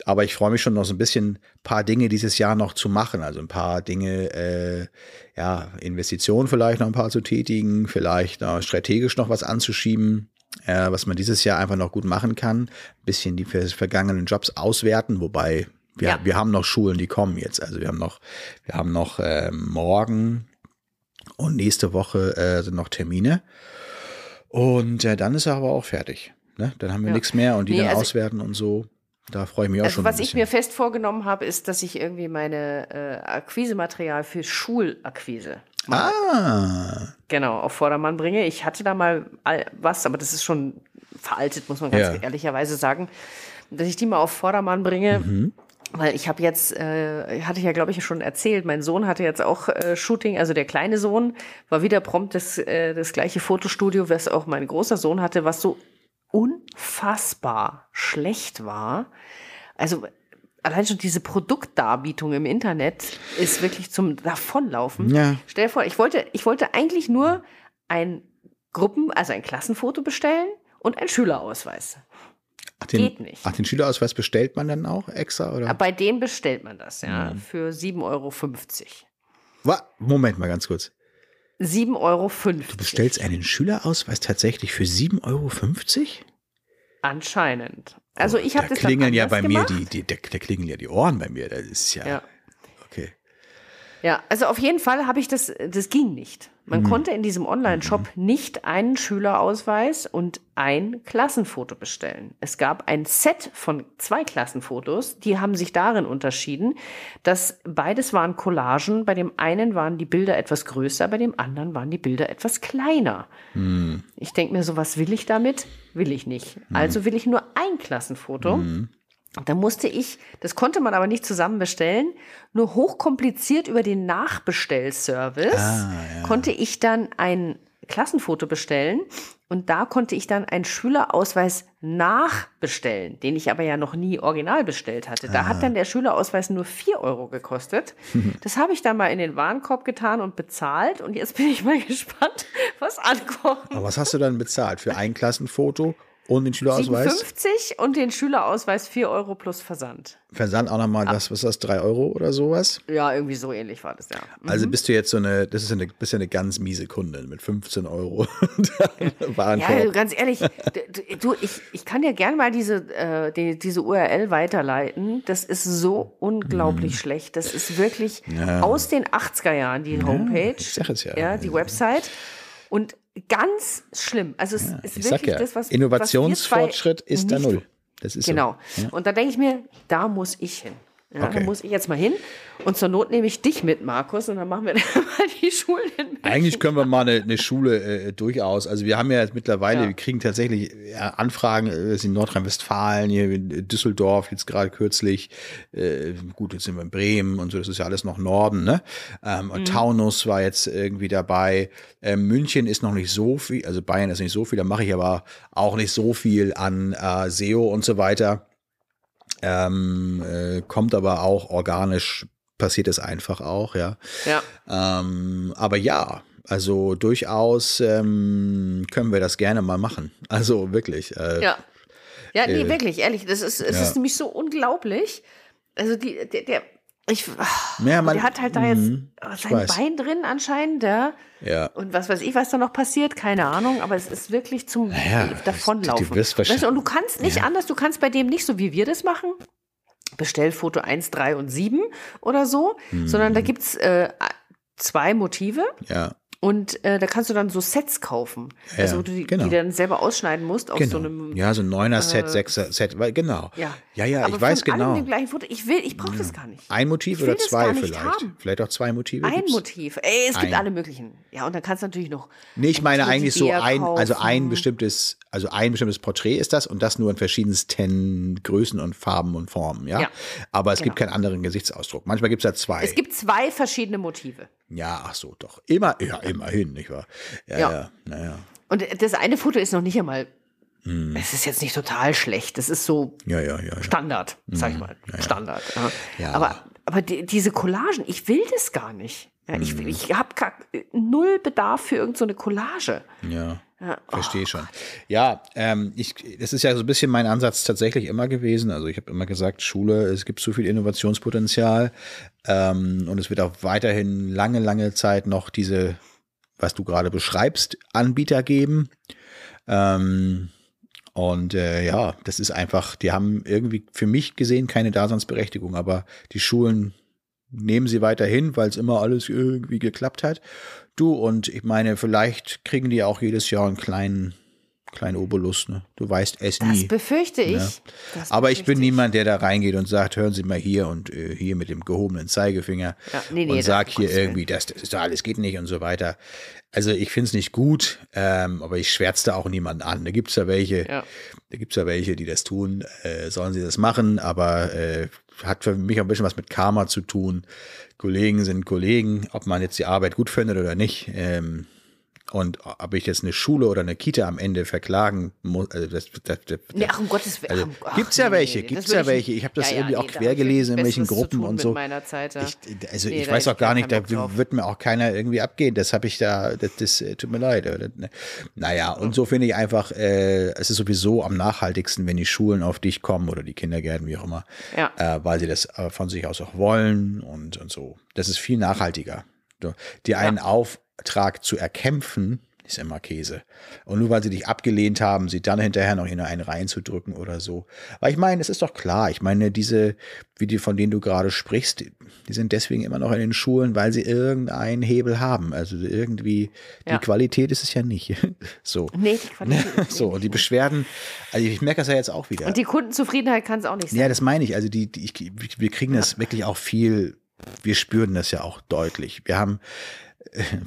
Aber ich freue mich schon noch so ein bisschen paar Dinge dieses Jahr noch zu machen. Also ein paar Dinge, äh, ja, Investitionen vielleicht noch ein paar zu tätigen, vielleicht äh, strategisch noch was anzuschieben, äh, was man dieses Jahr einfach noch gut machen kann. Ein bisschen die ver- vergangenen Jobs auswerten, wobei wir, Ja. wir haben noch Schulen, die kommen jetzt. Also wir haben noch, wir haben noch äh, morgen und nächste Woche äh, sind noch Termine. Und äh, dann ist er aber auch fertig. Ne? Dann haben wir Ja. nichts mehr und die Nee, dann also- auswerten und so. Da freue ich mich auch Also schon. was ich mir fest vorgenommen habe, ist, dass ich irgendwie meine äh, Akquisematerial für Schulakquise Ah, genau auf Vordermann bringe. Ich hatte da mal was, aber das ist schon veraltet, muss man ganz Ja. ehrlicherweise sagen, dass ich die mal auf Vordermann bringe. Mhm. Weil ich habe jetzt, äh, hatte ich ja glaube ich schon erzählt, mein Sohn hatte jetzt auch äh, Shooting, also der kleine Sohn war wieder prompt das, äh, das gleiche Fotostudio, was auch mein großer Sohn hatte, was so unfassbar schlecht war. Also allein schon diese Produktdarbietung im Internet ist wirklich zum Davonlaufen. Ja. Stell dir vor, ich wollte, ich wollte eigentlich nur ein Gruppen, also ein Klassenfoto bestellen und einen Schülerausweis. Ach, den, geht nicht. Ach, den Schülerausweis bestellt man dann auch extra? Oder? Bei denen bestellt man das, ja, für 7,50 Euro. Moment mal ganz kurz. 7,50 Euro. Du bestellst einen Schülerausweis tatsächlich für 7,50 Euro? Anscheinend. Also ich habe da das klingeln ja bei mir die, die da, da klingeln ja die Ohren bei mir. Das ist ja, Ja. okay. Ja, also auf jeden Fall habe ich das, das ging nicht. Man Mhm. konnte in diesem Online-Shop nicht einen Schülerausweis und ein Klassenfoto bestellen. Es gab ein Set von zwei Klassenfotos, die haben sich darin unterschieden, dass beides waren Collagen. Bei dem einen waren die Bilder etwas größer, bei dem anderen waren die Bilder etwas kleiner. Hm. Ich denke mir so, was will ich damit? Will ich nicht. Also will ich nur ein Klassenfoto. Da musste ich, das konnte man aber nicht zusammen bestellen, nur hochkompliziert über den Nachbestellservice Ah, konnte ich dann ein Klassenfoto bestellen und da konnte ich dann einen Schülerausweis nachbestellen, den ich aber ja noch nie original bestellt hatte. Da Ah. hat dann der Schülerausweis nur 4 Euro gekostet. Das habe ich dann mal in den Warenkorb getan und bezahlt und jetzt bin ich mal gespannt, was ankommt. Aber was hast du dann bezahlt? Für ein Klassenfoto und den Schülerausweis? 57 und den Schülerausweis 4 Euro plus Versand. Versand auch nochmal, was, was ist das, 3 Euro oder sowas? Ja, irgendwie so ähnlich war das, ja. Also bist du jetzt so eine, das ist eine, bist ja eine ganz miese Kundin mit 15 Euro. Ja, du, ganz ehrlich, du, ich, ich kann dir gerne mal diese, äh, die, diese URL weiterleiten. Das ist so unglaublich schlecht. Das ist wirklich aus den 80er Jahren, die Homepage. ich sag es ja. Ja, die Website. Und ganz schlimm. Also es ist ich sag wirklich ja, das, was Innovationsfortschritt was ist da null. Das ist Genau. So. Und da denke ich mir, da muss ich hin. Ja, Okay. Da muss ich jetzt mal hin. Und zur Not nehme ich dich mit, Markus, und dann machen wir dann mal die Schulen. Eigentlich können wir mal eine, eine Schule äh, durchaus. Also wir haben ja jetzt mittlerweile, Ja. wir kriegen tatsächlich Anfragen äh, in Nordrhein-Westfalen, hier in Düsseldorf jetzt gerade kürzlich. Äh, gut, jetzt sind wir in Bremen und so, das ist ja alles noch Norden, ne? Ähm, Mhm. und Taunus war jetzt irgendwie dabei. Ähm, München ist noch nicht so viel, also Bayern ist nicht so viel, da mache ich aber auch nicht so viel an äh, SEO und so weiter. Ähm, äh, kommt aber auch organisch, passiert es einfach auch, ja. Ja. Ähm, aber ja, also durchaus ähm, können wir das gerne mal machen. Also wirklich. Äh, Ja. Ja, nee, Äh, wirklich, ehrlich. Das ist, es ja. ist nämlich so unglaublich. Also die, der, der ich, Ja, man- der hat halt da jetzt Mhm, sein weiß. Bein drin anscheinend, ja. ja. Und was weiß ich, was da noch passiert, keine Ahnung, aber es ist wirklich zum Naja, Davonlaufen. du weißt und du kannst nicht anders, du kannst bei dem nicht so, wie wir das machen, Bestellfoto 1, 3 und 7 oder so, sondern Mhm. da gibt es äh, zwei Motive Ja, und äh, da kannst du dann so Sets kaufen. Ja, also die, genau. die dann selber ausschneiden musst auf genau. so einem ja, so ein neuner Set, sechser Set, weil, genau. Ja, ja, ja Aber ich weiß genau. dem gleichen Foto. Ich will, ich brauche das gar nicht. Ein Motiv oder zwei vielleicht. haben. Vielleicht auch zwei Motive. Ein gibt's? Motiv. Ey, es gibt Ein. alle möglichen. Ja, und dann kannst du natürlich noch. Nee, ich ein meine eigentlich so ein, also ein kaufen. bestimmtes, also ein bestimmtes Porträt ist das und das nur in verschiedensten Größen und Farben und Formen, ja. Ja, Aber es gibt genau. keinen anderen Gesichtsausdruck. Manchmal gibt es da zwei. Es gibt zwei verschiedene Motive. ja, ach so, doch. Immer, ja, immerhin, nicht wahr? Ja, ja, Ja. naja. Und das eine Foto ist noch nicht einmal. Es ist jetzt nicht total schlecht. Das ist so Hm. Ja, ja, ja. Standard, sag ich mal. Standard. Aber, aber die, diese Collagen, ich will das gar nicht. Ich Hm. ich habe null Bedarf für irgendeine so Collage. Ja, Ja, verstehe schon. Ja, ähm, ich, das ist ja so ein bisschen mein Ansatz tatsächlich immer gewesen. Also ich habe immer gesagt, Schule, es gibt so viel Innovationspotenzial ähm, und es wird auch weiterhin lange, lange Zeit noch diese, was du gerade beschreibst, Anbieter geben. Ähm, und äh, ja, das ist einfach, die haben irgendwie für mich gesehen keine Daseinsberechtigung, aber die Schulen nehmen sie weiterhin, weil es immer alles irgendwie geklappt hat. Du und ich meine, vielleicht kriegen die auch jedes Jahr einen kleinen, kleinen Obolus, ne? Du weißt es Das nie. befürchte ich. Ja. Das Aber ich befürchte bin niemand, der da reingeht und sagt, hören Sie mal hier und äh, hier mit dem gehobenen Zeigefinger Ja, nee, nee, und das- sag um hier irgendwie, das, das ist doch alles geht nicht und so weiter. Also ich finde es nicht gut, ähm, aber ich schwärze da auch niemanden an. Da gibt's ja welche, Ja. da gibt's ja welche, die das tun, äh, sollen sie das machen, aber äh, hat für mich auch ein bisschen was mit Karma zu tun. Kollegen sind Kollegen, ob man jetzt die Arbeit gut findet oder nicht. Ähm, und ob ich jetzt eine Schule oder eine Kita am Ende verklagen muss, also das, das, das, Nee, ach, um Gottes Willen. also, ach, gibt's ja nee, welche, nee, gibt's ja welche. Ich habe das irgendwie auch da quer gelesen in welchen Gruppen und so. Meiner Zeit, ja. Ich, also Nee, ich weiß auch gar nicht, da wird mir auch keiner irgendwie abgehen. Das habe ich da, das, das äh, tut mir leid. Ne. Naja, und so finde ich einfach, äh, es ist sowieso am nachhaltigsten, wenn die Schulen auf dich kommen oder die Kindergärten, wie auch immer, Ja. äh, weil sie das äh, von sich aus auch wollen und, und so. Das ist viel nachhaltiger. Dir einen Auftrag zu erkämpfen, ist immer Käse. Und nur weil sie dich abgelehnt haben, sie dann hinterher noch in einen reinzudrücken oder so. Weil ich meine, es ist doch klar, ich meine, diese, wie die, von denen du gerade sprichst, die sind deswegen immer noch in den Schulen, weil sie irgendeinen Hebel haben. Also irgendwie, die Ja. Qualität ist es ja nicht. So. Nee, die Qualität So, und die Beschwerden, also ich merke das ja jetzt auch wieder. Und die Kundenzufriedenheit kann es auch nicht sein. Ja, das meine ich. Also die, die ich, wir kriegen das wirklich auch viel, wir spüren das ja auch deutlich. Wir haben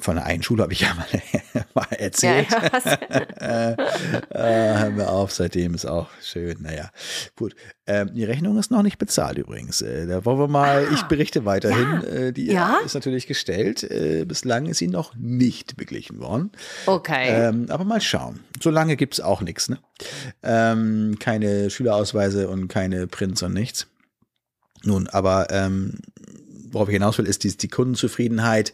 von der einen Schule habe ich ja mal, mal ja, erzählt. ja. äh, hören wir auf, seitdem ist auch schön. Naja, gut. Ähm, die Rechnung ist noch nicht bezahlt übrigens. Äh, da wollen wir mal, ich berichte weiterhin. Äh, die Ja? ist natürlich gestellt. Äh, bislang ist sie noch nicht beglichen worden. Okay. Ähm, aber mal schauen. So lange gibt es auch nichts. Ne? Ähm, keine Schülerausweise und keine Prints und nichts. Nun, aber ähm, worauf ich hinaus will, ist die, die Kundenzufriedenheit.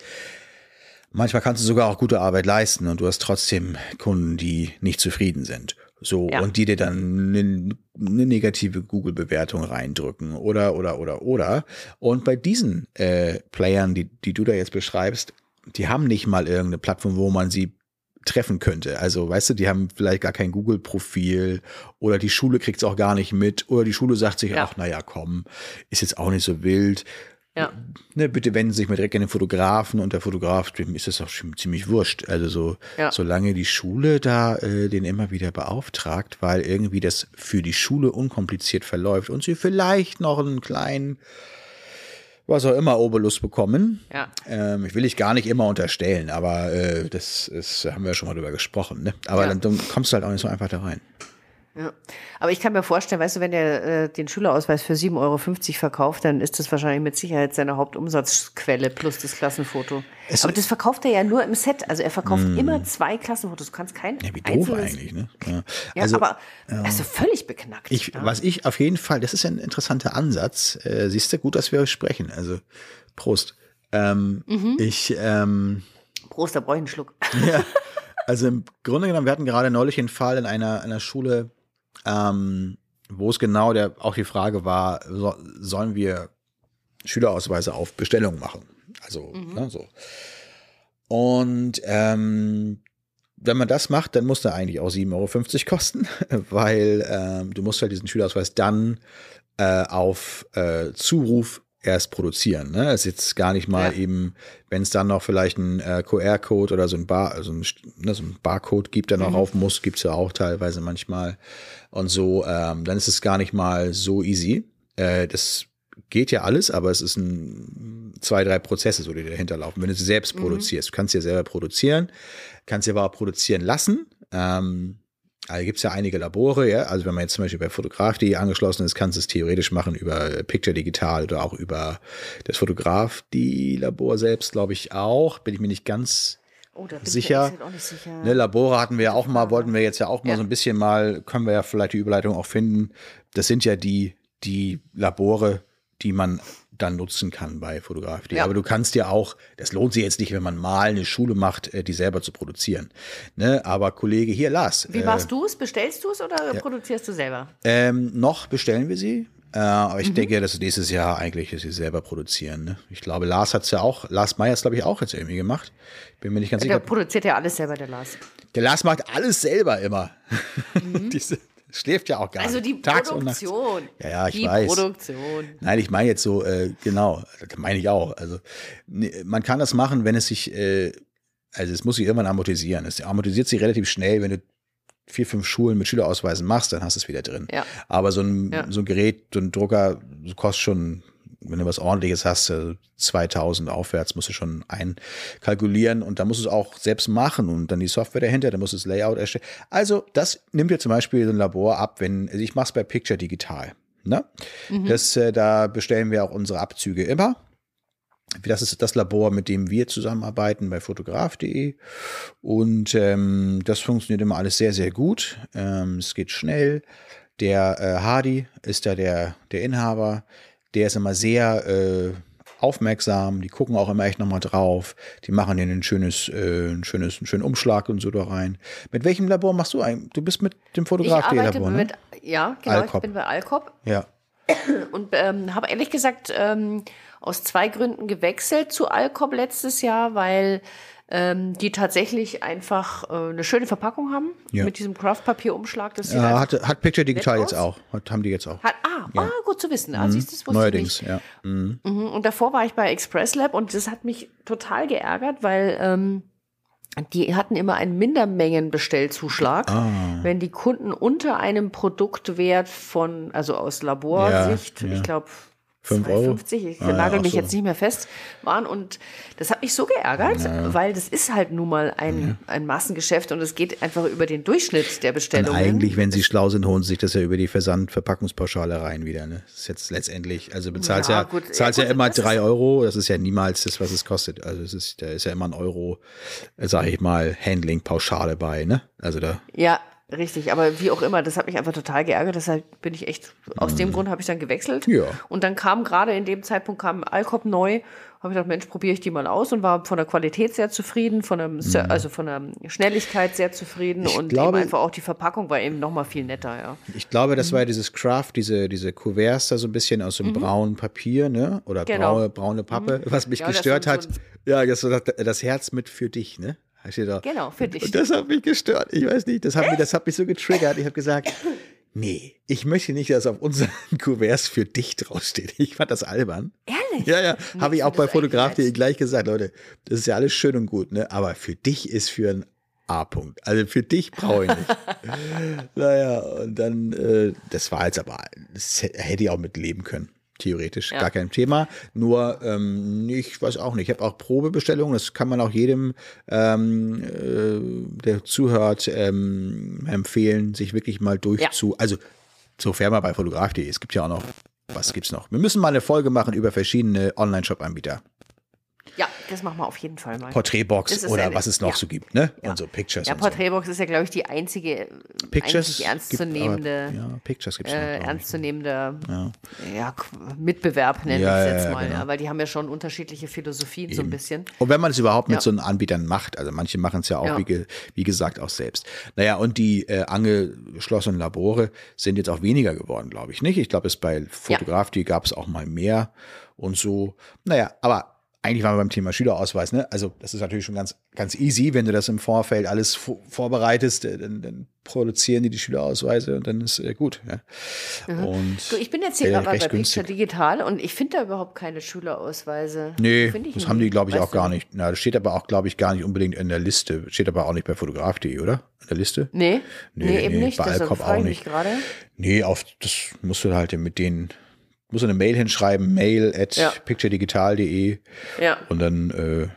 Manchmal kannst du sogar auch gute Arbeit leisten und du hast trotzdem Kunden, die nicht zufrieden sind. So, Ja. und die dir dann eine, eine negative Google-Bewertung reindrücken oder, oder, oder, oder. Und bei diesen äh, Playern, die, die du da jetzt beschreibst, die haben nicht mal irgendeine Plattform, wo man sie treffen könnte. Also, weißt du, die haben vielleicht gar kein Google-Profil oder die Schule kriegt es auch gar nicht mit oder die Schule sagt sich, Ja. ach, naja, komm, ist jetzt auch nicht so wild. Ja. ne, bitte wenden Sie sich mal direkt an den Fotografen und der Fotograf, dem ist das auch schon ziemlich wurscht. Also so, Ja. solange die Schule da äh, den immer wieder beauftragt, weil irgendwie das für die Schule unkompliziert verläuft und sie vielleicht noch einen kleinen, was auch immer, Obolus bekommen. Ja. Ähm, ich will ich gar nicht immer unterstellen, aber äh, das ist, haben wir ja schon mal drüber gesprochen. Ne? Aber Ja. dann, dann kommst du halt auch nicht so einfach da rein. Ja. Aber ich kann mir vorstellen, weißt du, wenn der äh, den Schülerausweis für 7,50 Euro verkauft, dann ist das wahrscheinlich mit Sicherheit seine Hauptumsatzquelle plus das Klassenfoto. Es- Aber das verkauft er ja nur im Set. Also er verkauft immer zwei Klassenfotos. Du kannst kein Ja, wie doof eigentlich, ne? Ja. Ja, also, aber also völlig beknackt. Ich, ja. was ich auf jeden Fall, das ist ein interessanter Ansatz. Äh, siehst du, gut, dass wir sprechen. Also Prost. Ähm, Mhm. Ich, ähm, Prost, da brauche ich einen Schluck. ja, also im Grunde genommen, wir hatten gerade neulich einen Fall in einer, einer Schule, ähm, wo es genau der, auch die Frage war, so, sollen wir Schülerausweise auf Bestellung machen? Also, ne, so. Und ähm, wenn man das macht, dann muss der eigentlich auch 7,50 Euro kosten, weil ähm, du musst halt diesen Schülerausweis dann äh, auf äh, Zuruf erst produzieren. Ne? Es ist jetzt gar nicht mal Ja. eben, wenn es dann noch vielleicht einen äh, QR-Code oder so ein, Bar, also ein, ne, so ein Barcode gibt, der noch rauf muss, gibt's ja auch teilweise manchmal. Und so, ähm, dann ist es gar nicht mal so easy. Äh, das geht ja alles, aber es ist ein zwei, drei Prozesse, so die dahinter laufen. Wenn du sie selbst produzierst, du kannst sie ja selber produzieren, kannst sie aber auch produzieren lassen. Ähm, also gibt es ja einige Labore, ja. Also wenn man jetzt zum Beispiel bei Fotograf.de angeschlossen ist, kannst du es theoretisch machen über Picture Digital oder auch über das Fotograf.de-Labor selbst, glaube ich auch. Bin ich mir nicht ganz Oh, sicher. nicht sicher. Ne, Labore hatten wir ja auch mal, wollten wir jetzt ja auch mal Ja. so ein bisschen mal, können wir ja vielleicht die Überleitung auch finden. Das sind ja die, die Labore, die man dann nutzen kann bei Fotografie. Ja. Aber du kannst ja auch, das lohnt sich jetzt nicht, wenn man mal eine Schule macht, äh, die selber zu produzieren. Ne? Aber Kollege, hier, Lars. Wie äh, machst du es? Bestellst du es oder produzierst du selber? ähm, noch bestellen wir sie. Äh, aber ich denke, dass nächstes Jahr eigentlich dass sie selber produzieren. Ne? Ich glaube, Lars hat es ja auch, Lars Meyer glaube ich, auch jetzt irgendwie gemacht. Bin mir nicht ganz Der sicher. produziert ja alles selber, der Lars. Der Lars macht alles selber immer. Diese, schläft ja auch gar Mhm. Also nicht. die Tags und nachts. Produktion. Ja, ja, ich die weiß. Produktion. Nein, ich meine jetzt so, äh, genau, das meine ich auch. Also ne, man kann das machen, wenn es sich, äh, also es muss sich irgendwann amortisieren. Es amortisiert sich relativ schnell, wenn du vier, fünf Schulen mit Schülerausweisen machst, dann hast du es wieder drin. Ja. Aber so ein, Ja. so ein Gerät, so ein Drucker kostet schon, wenn du was ordentliches hast, äh, 2000 aufwärts musst du schon einkalkulieren und da musst du es auch selbst machen und dann die Software dahinter, dann musst du das Layout erstellen. Also das nimmt dir zum Beispiel so ein Labor ab, wenn, also ich mache es bei Picture Digital. Ne? Das, äh, da bestellen wir auch unsere Abzüge immer. Das ist das Labor, mit dem wir zusammenarbeiten bei fotograf.de. Und ähm, das funktioniert immer alles sehr, sehr gut. Ähm, es geht schnell. Der äh, Hardy ist da der, der Inhaber. Der ist immer sehr äh, aufmerksam. Die gucken auch immer echt nochmal drauf. Die machen denen ein schönes, äh, ein schönes, einen schönen Umschlag und so da rein. Mit welchem Labor machst du eigentlich? Du bist mit dem Fotograf.de Labor, ne? mit, ja, genau, Alcop. ich bin bei Alcop Ja. und ähm, habe ehrlich gesagt ähm, aus zwei Gründen gewechselt zu Alcop letztes Jahr, weil ähm, die tatsächlich einfach äh, eine schöne Verpackung haben Ja. mit diesem Craftpapierumschlag. Das Ja, einfach- hat, hat Picture Digital jetzt auch. Hat, haben die jetzt auch. hat, ah, ah, gut zu wissen. Ah, siehst du, das Neuerdings, ja. Mhm. Mhm. Und davor war ich bei Express Lab und das hat mich total geärgert, weil ähm, die hatten immer einen Mindermengenbestellzuschlag, Ah. wenn die Kunden unter einem Produktwert von, also aus Laborsicht, Ja, ja. ich glaube Fünf Euro? 2,50, ich Ah, ja, nagel ach mich so. jetzt nicht mehr fest, waren und das hat mich so geärgert, weil das ist halt nun mal ein, ein Massengeschäft und es geht einfach über den Durchschnitt der Und Bestellungen. eigentlich, wenn sie schlau sind, holen sie sich das ja über die Versandverpackungspauschale rein wieder. Ne? Das ist jetzt letztendlich, also bezahlst ja, Ja, gut. zahlst Ja, ja, gut, immer das ist- drei Euro. Das ist ja niemals das, was es kostet. Also es ist, da ist ja immer ein Euro, sage ich mal, Handling-Pauschale bei. Ne? Also da, Ja, richtig. Aber wie auch immer, das hat mich einfach total geärgert. Deshalb bin ich echt, aus dem Grund habe ich dann gewechselt. Ja. Und dann kam gerade in dem Zeitpunkt kam Alcop neu. Habe ich gedacht, Mensch, probiere ich die mal aus und war von der Qualität sehr zufrieden, von der, Ser- also von der Schnelligkeit sehr zufrieden Mhm. Ich und glaube- eben einfach auch die Verpackung war eben noch mal viel netter, ja. ich glaube, Mhm. das war ja dieses Craft, diese, diese Kuverts da so ein bisschen aus so einem braunen Papier, ne? Oder Genau. braune, braune Pappe, was mich Ja, gestört hat. so ja, das, das Herz mit für dich, ne? Da. Genau, für dich. Und das hat mich gestört. Ich weiß nicht, das hat, mich, das hat mich so getriggert. Ich habe gesagt, nee, ich möchte nicht, dass auf unseren Kuverts für dich draufsteht. Ich fand das albern. Ehrlich? Ja, ja, habe ich auch bei Fotograf.de gleich gesagt, Leute, das ist ja alles schön und gut, ne? Aber für dich ist für ein A-Punkt. Also für dich brauche ich nicht. naja, und dann, äh, das war jetzt aber, das hätte ich auch mit leben können. Theoretisch, Ja. gar kein Thema. Nur, ähm, ich weiß auch nicht. Ich habe auch Probebestellungen, das kann man auch jedem, ähm, äh, der zuhört, ähm, empfehlen, sich wirklich mal durchzu. Also, sofern man bei Fotograf.de, es gibt ja auch noch, was gibt's noch? Wir müssen mal eine Folge machen über verschiedene Online-Shop-Anbieter. Ja, das machen wir auf jeden Fall mal. Porträtbox oder eine- was es noch ja. so gibt, ne? Ja. Und so Pictures ja, und so. Porträtbox ist ja, glaube ich, die einzige Pictures ernstzunehmende, Gibt, aber, ja, Pictures gibt's noch. äh, ernstzunehmende Ja. Mitbewerb, nenne ich es jetzt mal. genau. Weil die haben ja schon unterschiedliche Philosophien so ein bisschen. Und wenn man es überhaupt mit so einem Anbietern macht, also manche machen es ja auch. Wie, wie gesagt, auch selbst. Naja, und die äh, angeschlossenen Labore sind jetzt auch weniger geworden, glaube ich nicht. Ich glaube, es bei Fotograf.de gab es auch mal mehr und so. Naja, aber eigentlich waren wir beim Thema Schülerausweis, ne? Also, das ist natürlich schon ganz, ganz easy, wenn du das im Vorfeld alles vo- vorbereitest, äh, dann, dann produzieren die die Schülerausweise und dann ist äh, gut. Ja. Und So, ich bin jetzt hier gerade bei günstig. Picture Digital und ich finde da überhaupt keine Schülerausweise. Nee, das nie. haben die, glaube ich, Weißt auch gar du? nicht. Na, das steht aber auch, glaube ich, gar nicht unbedingt in der Liste. Steht aber auch nicht bei fotograf.de, oder? In der Liste? Nee, Nee, nee, eben nee, nicht. bei frage auch nicht. gerade. Nee, auf, das musst du halt mit denen, musst du eine Mail hinschreiben, mail at Ja. picturedigital.de Ja. und dann äh,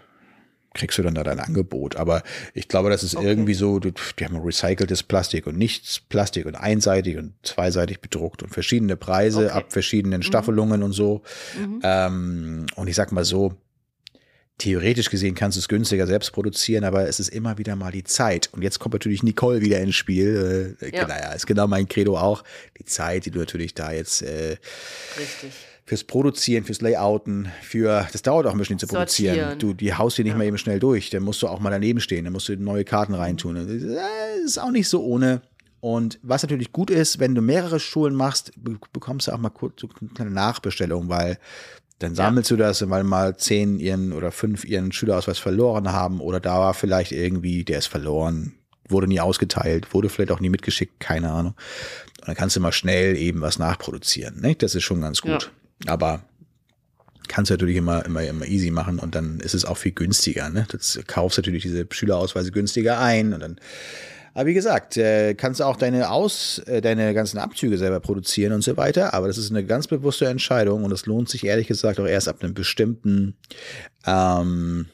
kriegst du dann da dein Angebot. Aber ich glaube, das ist Okay. irgendwie so, die haben recyceltes Plastik und nichts Plastik und einseitig und zweiseitig bedruckt und verschiedene Preise Okay. ab verschiedenen Staffelungen und so. Ähm, und ich sag mal so, theoretisch gesehen kannst du es günstiger selbst produzieren, aber es ist immer wieder mal die Zeit. Und jetzt kommt natürlich Nicole wieder ins Spiel. Äh, Ja. Naja, ist genau mein Credo auch. Die Zeit, die du natürlich da jetzt äh, Richtig. fürs Produzieren, fürs Layouten, für das dauert auch ein bisschen zu produzieren. Sortieren. Du, die haust dir nicht mal eben schnell durch. Dann musst du auch mal daneben stehen, dann musst du neue Karten reintun. Das ist auch nicht so ohne. Und was natürlich gut ist, wenn du mehrere Schulen machst, be- bekommst du auch mal kurz so eine kleine Nachbestellung, weil dann sammelst du das, weil mal zehn ihren oder fünf ihren Schülerausweis verloren haben oder da war vielleicht irgendwie, der ist verloren, wurde nie ausgeteilt, wurde vielleicht auch nie mitgeschickt, keine Ahnung. Und dann kannst du mal schnell eben was nachproduzieren. Ne? Das ist schon ganz gut. Aber kannst du natürlich immer, immer, immer easy machen und dann ist es auch viel günstiger. Ne? Das kaufst natürlich diese Schülerausweise günstiger ein und dann. Aber wie gesagt, äh, kannst du auch deine Aus, äh, deine ganzen Abzüge selber produzieren und so weiter. Aber das ist eine ganz bewusste Entscheidung und es lohnt sich ehrlich gesagt auch erst ab einem bestimmten ähm,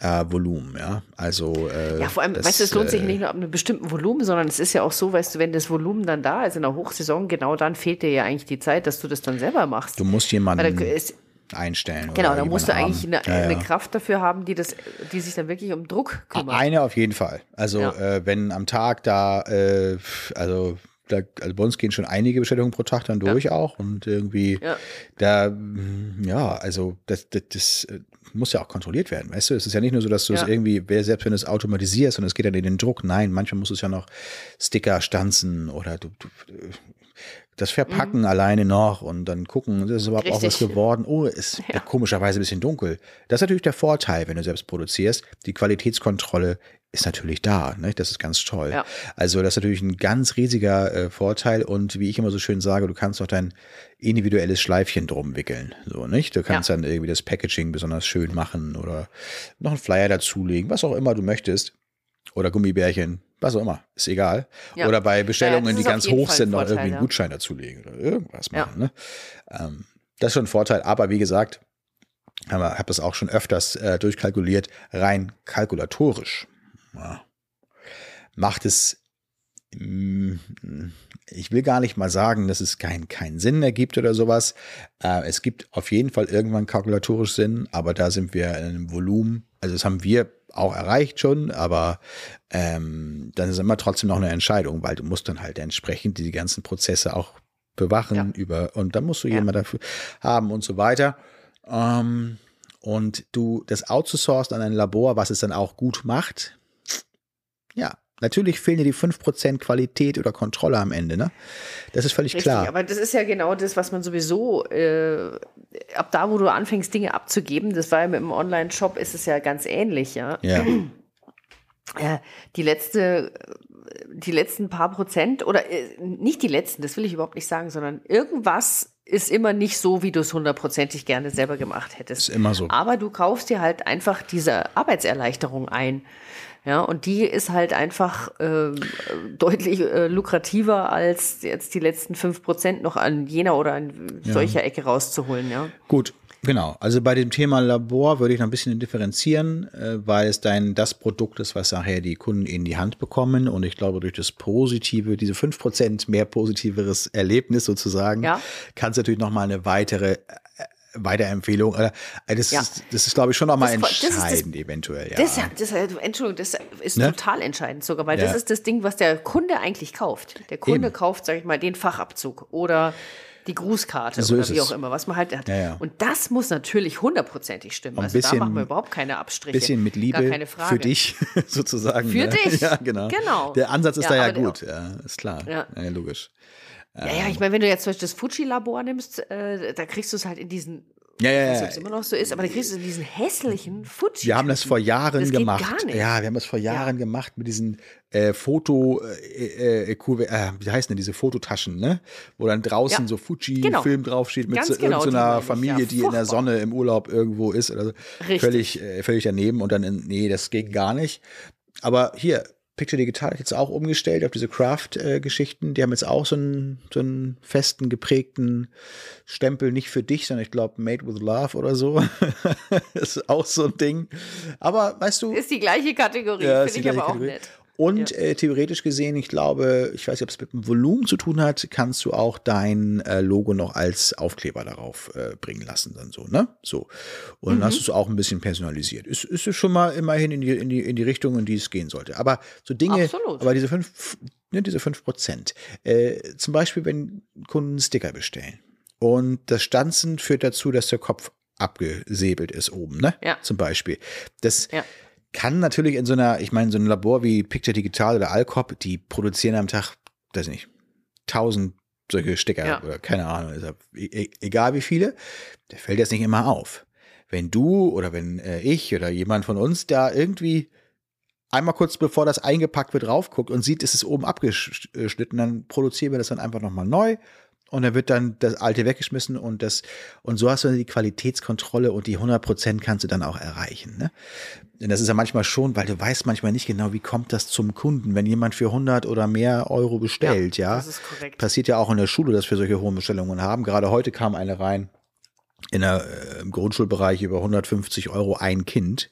äh, Volumen. Ja, also äh, Ja, vor allem, das, weißt du, es lohnt sich äh, nicht nur ab einem bestimmten Volumen, sondern es ist ja auch so, weißt du, wenn das Volumen dann da ist in der Hochsaison, genau dann fehlt dir ja eigentlich die Zeit, dass du das dann selber machst. Du musst Weil jemanden ist, einstellen. genau, da musst du jemanden eigentlich haben. eine, Ja, eine ja. Kraft dafür haben, die, das, die sich dann wirklich um Druck kümmert. Eine auf jeden Fall. Also Ja. äh, wenn am Tag da, äh, also, da, also bei uns gehen schon einige Bestellungen pro Tag dann durch auch und irgendwie Ja. da, mm, ja, also das, das, das äh, muss ja auch kontrolliert werden, weißt du? Es ist ja nicht nur so, dass du es Ja. irgendwie, wer- selbst wenn du es automatisierst und es geht dann in den Druck, nein, manchmal musst du es ja noch Sticker stanzen oder du, du das Verpacken alleine noch und dann gucken, das ist überhaupt auch was Mhm. Richtig. geworden. Oh, ist Ja. komischerweise ein bisschen dunkel. Das ist natürlich der Vorteil, wenn du selbst produzierst. Die Qualitätskontrolle ist natürlich da. Ne? Das ist ganz toll. Ja. Also das ist natürlich ein ganz riesiger äh, Vorteil und wie ich immer so schön sage, du kannst auch dein individuelles Schleifchen drum wickeln. So, nicht? Du kannst Ja. dann irgendwie das Packaging besonders schön machen oder noch einen Flyer dazulegen, was auch immer du möchtest. Oder Gummibärchen, was auch immer, ist egal. Ja. Oder bei Bestellungen, die ganz hoch Fall sind, noch Vorteil, irgendwie einen. Gutschein dazulegen oder irgendwas machen. Ne? Ähm, das ist schon ein Vorteil, aber wie gesagt, ich habe das auch schon öfters äh, durchkalkuliert, rein kalkulatorisch. Ja. Macht es, mm, ich will gar nicht mal sagen, dass es keinen keinen Sinn ergibt oder sowas. Äh, es gibt auf jeden Fall irgendwann kalkulatorisch Sinn, aber da sind wir in einem Volumen, also das haben wir auch erreicht schon, aber ähm, dann ist immer trotzdem noch eine Entscheidung, weil du musst dann halt entsprechend die ganzen Prozesse auch bewachen Ja. über und dann musst du Ja. jemand dafür haben und so weiter. Ähm, und du das outsourcest an ein Labor, was es dann auch gut macht. Ja, natürlich fehlen dir die 5% Qualität oder Kontrolle am Ende, ne? Das ist völlig Richtig, klar. aber das ist ja genau das, was man sowieso, äh, ab da, wo du anfängst, Dinge abzugeben, das war ja mit dem Online-Shop, ist es ja ganz ähnlich, ja. ja, die letzte, die letzten paar Prozent oder äh, nicht die letzten, das will ich überhaupt nicht sagen, sondern irgendwas, ist immer nicht so, wie du es hundertprozentig gerne selber gemacht hättest. Ist immer so. Aber du kaufst dir halt einfach diese Arbeitserleichterung ein. Ja, und die ist halt einfach äh, deutlich äh, lukrativer, als jetzt die letzten fünf Prozent noch an jener oder an solcher Ecke rauszuholen, ja. Gut, genau. Also bei dem Thema Labor würde ich noch ein bisschen differenzieren, äh, weil es dein das Produkt ist, was nachher die Kunden in die Hand bekommen. Und ich glaube, durch das Positive, diese 5% mehr positiveres Erlebnis sozusagen, Ja. kannst du natürlich nochmal eine weitere Weiterempfehlung. äh, Das, Ja. ist, das ist, glaube ich, schon nochmal Das- das entscheidend, eventuell. Ja. Das, das, Entschuldigung, das ist Ne? total entscheidend sogar, weil Ja. das ist das Ding, was der Kunde eigentlich kauft. Der Kunde Eben. kauft, sag ich mal, den Fachabzug oder die Grußkarte So oder wie auch immer, was man halt hat. Ja, ja. Und das muss natürlich hundertprozentig stimmen. Ein also bisschen- da machen wir überhaupt keine Abstriche. bisschen mit Liebe für dich sozusagen. Für ne? dich. Ja, genau. Genau. Der Ansatz ist Ja, da ja der- gut. Ja, ist klar. Ja logisch. Ja, ja, ich meine, wenn du jetzt zum Beispiel das Fuji-Labor nimmst, äh, da kriegst du es halt in diesen, Ja, ja, ja. ob es immer noch so ist, aber da kriegst du es in diesen hässlichen Fuji. Wir haben das vor Jahren Das geht gemacht. gar nicht. Ja, wir haben das vor Jahren gemacht mit diesen äh, Foto, äh, äh, äh, wie heißen denn diese Fototaschen, ne? Wo dann draußen Ja. so Fuji-Film Genau. draufsteht mit so, genau, irgendeiner Familie, ja. die in der. Sonne im Urlaub irgendwo ist oder so. Richtig. Völlig, äh, völlig daneben und dann, in, nee, das ging gar nicht. Aber hier, Picture Digital hat jetzt auch umgestellt auf diese Craft-Geschichten. die haben jetzt auch so einen, so einen festen, geprägten Stempel, nicht für dich, sondern ich glaube Made with Love oder so. das ist auch so ein Ding. Aber weißt du, ist die gleiche Kategorie, ja, finde ich aber auch gleiche nett. Und äh, theoretisch gesehen, ich glaube, ich weiß nicht, ob es mit dem Volumen zu tun hat, kannst du auch dein äh, Logo noch als Aufkleber darauf äh, bringen lassen, dann so, ne? So. Und Mhm. dann hast du es auch ein bisschen personalisiert. Ist, ist es schon mal immerhin in die, in, die, in die Richtung, in die es gehen sollte. Aber so Dinge, Absolut. aber diese fünf, ne, diese fünf Prozent. Äh, zum Beispiel, wenn Kunden Sticker bestellen. Und das Stanzen führt dazu, dass der Kopf abgesäbelt ist oben, ne? Ja. Zum Beispiel. Das Ja. Kann natürlich in so einer, ich meine, so einem Labor wie Picture Digital oder Alcop, die produzieren am Tag, weiß nicht, tausend solche Sticker Ja. oder keine Ahnung, ja e- egal wie viele, der fällt jetzt nicht immer auf. Wenn du oder wenn äh, ich oder jemand von uns da irgendwie einmal kurz bevor das eingepackt wird raufguckt und sieht, es ist oben abgeschnitten, dann produzieren wir das dann einfach nochmal neu und dann wird dann das alte weggeschmissen und das und so hast du dann die Qualitätskontrolle und die 100% kannst du dann auch erreichen. Ne? Denn das ist ja manchmal schon, weil du weißt manchmal nicht genau, wie kommt das zum Kunden, wenn jemand für 100 oder mehr Euro bestellt, ja. das ist korrekt. Passiert ja auch in der Schule, dass wir solche hohen Bestellungen haben. Gerade heute kam eine rein in der, äh, im Grundschulbereich über 150 Euro ein Kind.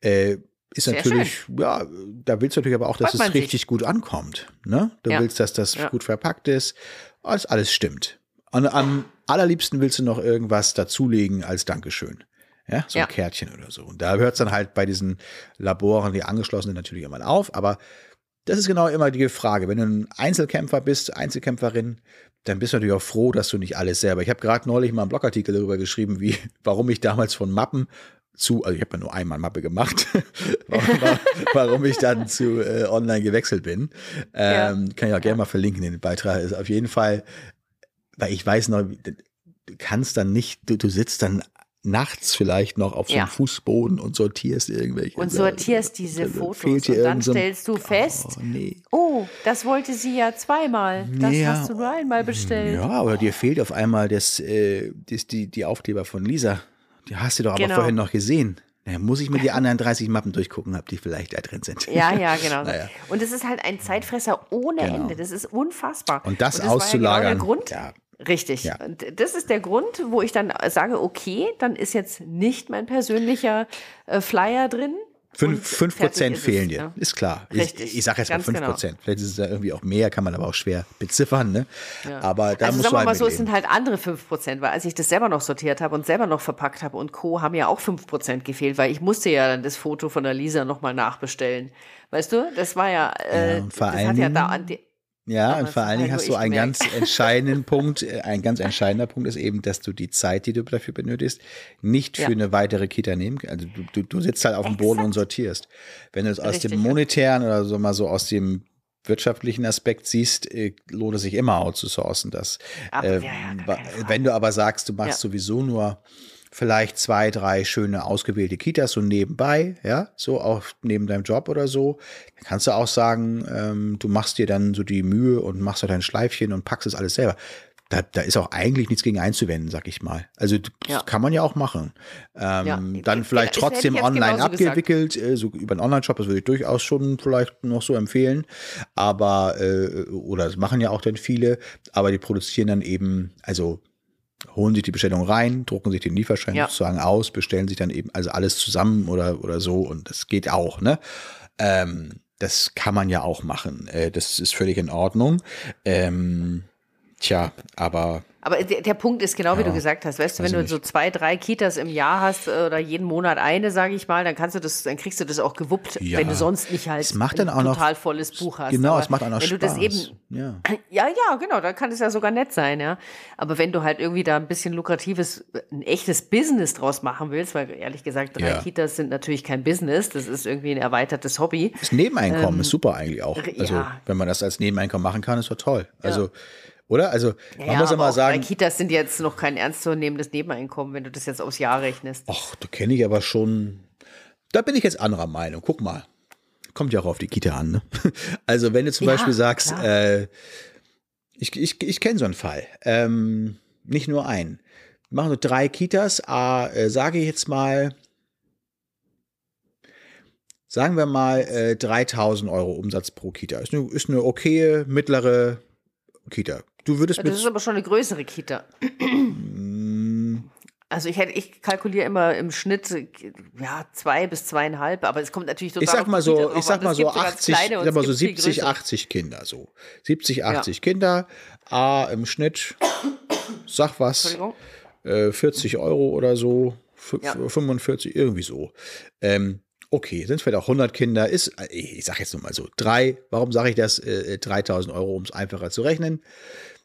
Äh, ist Sehr natürlich, ja, da willst du natürlich aber auch, dass Freut es sich. richtig gut ankommt. Ne? Du Ja. willst, dass das Ja. gut verpackt ist, dass alles stimmt. Und am allerliebsten willst du noch irgendwas dazulegen als Dankeschön. Ja, so Ja. ein Kärtchen oder so. Und da hört es dann halt bei diesen Laboren, die angeschlossen sind, natürlich immer auf. Aber das ist genau immer die Frage. Wenn du ein Einzelkämpfer bist, Einzelkämpferin, dann bist du natürlich auch froh, dass du nicht alles selber. Ich habe gerade neulich mal einen Blogartikel darüber geschrieben, wie, warum ich damals von Mappen zu, also ich habe ja nur einmal Mappe gemacht, warum, warum ich dann zu äh, online gewechselt bin. Ähm, Kann ich auch gerne mal verlinken in den Beitrag. Ist auf jeden Fall, weil ich weiß noch, du kannst dann nicht, du, du sitzt dann nachts vielleicht noch auf so einem Ja. Fußboden und sortierst irgendwelche. Und sortierst diese Da Fotos. Und dann stellst du fest, Oh, nee. oh, das wollte sie ja zweimal. Das ja. hast du nur einmal bestellt. Ja, oder dir fehlt auf einmal das, äh, das, die, die Aufkleber von Lisa. Die hast du doch aber Genau. vorhin noch gesehen. Na, muss ich mir die anderen 30 Mappen durchgucken, ob die vielleicht da drin sind. Ja, ja, genau. Naja. Und es ist halt ein Zeitfresser ohne Genau. Ende. Das ist unfassbar. Und das war ja genau auszulagern, der Grund. ja. Richtig. Ja. Und das ist der Grund, wo ich dann sage, okay, dann ist jetzt nicht mein persönlicher äh, Flyer drin. Fünf, fünf Prozent es, fehlen dir, ja. ist klar. Richtig, Ich, ich sage jetzt mal ganz fünf genau. Prozent. Vielleicht ist es ja irgendwie auch mehr, kann man aber auch schwer beziffern. Ne? Aber da also musst sagen wir halt mal so, es sind halt andere 5%, weil als ich das selber noch sortiert habe und selber noch verpackt habe und Co., haben ja auch 5% gefehlt, weil ich musste ja dann das Foto von der Lisa nochmal nachbestellen. Weißt du, das war ja, äh, Ja, das allen hat ja da an die, Ja, und vor allen Dingen halt hast du einen gemerkt. ganz entscheidenden Punkt. äh, Ein ganz entscheidender Punkt ist eben, dass du die Zeit, die du dafür benötigst, nicht für Ja. eine weitere Kita nehmen kannst. Also du, du, du sitzt halt auf dem Boden und sortierst. Wenn du es aus Richtig, dem monetären oder so mal so aus dem wirtschaftlichen Aspekt siehst, äh, lohnt es sich immer outzusourcen. Das, Aber- äh, ja, ja, wenn du aber sagst, du machst sowieso nur vielleicht zwei, drei schöne ausgewählte Kitas so nebenbei, ja, so auch neben deinem Job oder so, dann kannst du auch sagen, ähm, du machst dir dann so die Mühe und machst so dein Schleifchen und packst es alles selber. da, da ist auch eigentlich nichts gegen einzuwenden, sag ich mal. Also das Ja. kann man ja auch machen. Ähm, Ja. Dann Ja, vielleicht ich trotzdem online genauso gesagt. abgewickelt, äh, so über einen Online-Shop, das würde ich durchaus schon vielleicht noch so empfehlen. Aber, äh, oder das machen ja auch dann viele, aber die produzieren dann eben, also holen sich die Bestellung rein, drucken sich den Lieferschein Ja. sozusagen aus, bestellen sich dann eben also alles zusammen oder, oder so und das geht auch, ne? Ähm, das kann man ja auch machen. Äh, das ist völlig in Ordnung. Ähm, tja, aber Aber der, Punkt ist genau, wie Ja, du gesagt hast, weißt du, wenn du ich so zwei, drei Kitas im Jahr hast äh, oder jeden Monat eine, sage ich mal, dann kannst du das, dann kriegst du das auch gewuppt, Ja. wenn du sonst nicht halt Es macht dann ein auch noch- total volles Buch hast. genau, Aber es macht auch noch wenn Spaß. du das eben ja. Ja, ja, genau, dann kann es ja sogar nett sein, ja. Aber wenn du halt irgendwie da ein bisschen lukratives, ein echtes Business draus machen willst, weil ehrlich gesagt, drei Ja. Kitas sind natürlich kein Business, das ist irgendwie ein erweitertes Hobby. Das Nebeneinkommen ist super eigentlich auch. Also, Ähm, wenn man das als Nebeneinkommen machen kann, ist doch toll. Also, oder? Also, man ja, muss ja mal sagen, Kitas sind jetzt noch kein ernstzunehmendes Nebeneinkommen, wenn du das jetzt aufs Jahr rechnest. ach, da kenne ich aber schon, da bin ich jetzt anderer Meinung. Guck mal. Kommt ja auch auf die Kita an, ne? Also, wenn du zum Ja, Beispiel sagst, äh, ich, ich, ich kenne so einen Fall, ähm, nicht nur einen. Wir machen so drei Kitas, ah, äh, sage ich jetzt mal, sagen wir mal äh, 3000 Euro Umsatz pro Kita. Ist eine, ist eine okaye, mittlere Kita. Du würdest Das ist aber schon eine größere Kita. Also ich hätte, ich kalkuliere immer im Schnitt äh, ja zwei bis zweieinhalb, aber es kommt natürlich total ich sag mal so, ich sag mal Es so gibt ganz 80, kleine ich sag mal es so gibt viel 70, größere. 80 Kinder so. 70, 80 Kinder, A im Schnitt, sag was, äh, 40 Euro oder so, Ja. 45, irgendwie so. Ähm, okay, sind vielleicht auch 100 Kinder, ist, äh, ich sag jetzt nur mal so, drei, warum sage ich das, äh, 3000 Euro, um es einfacher zu rechnen?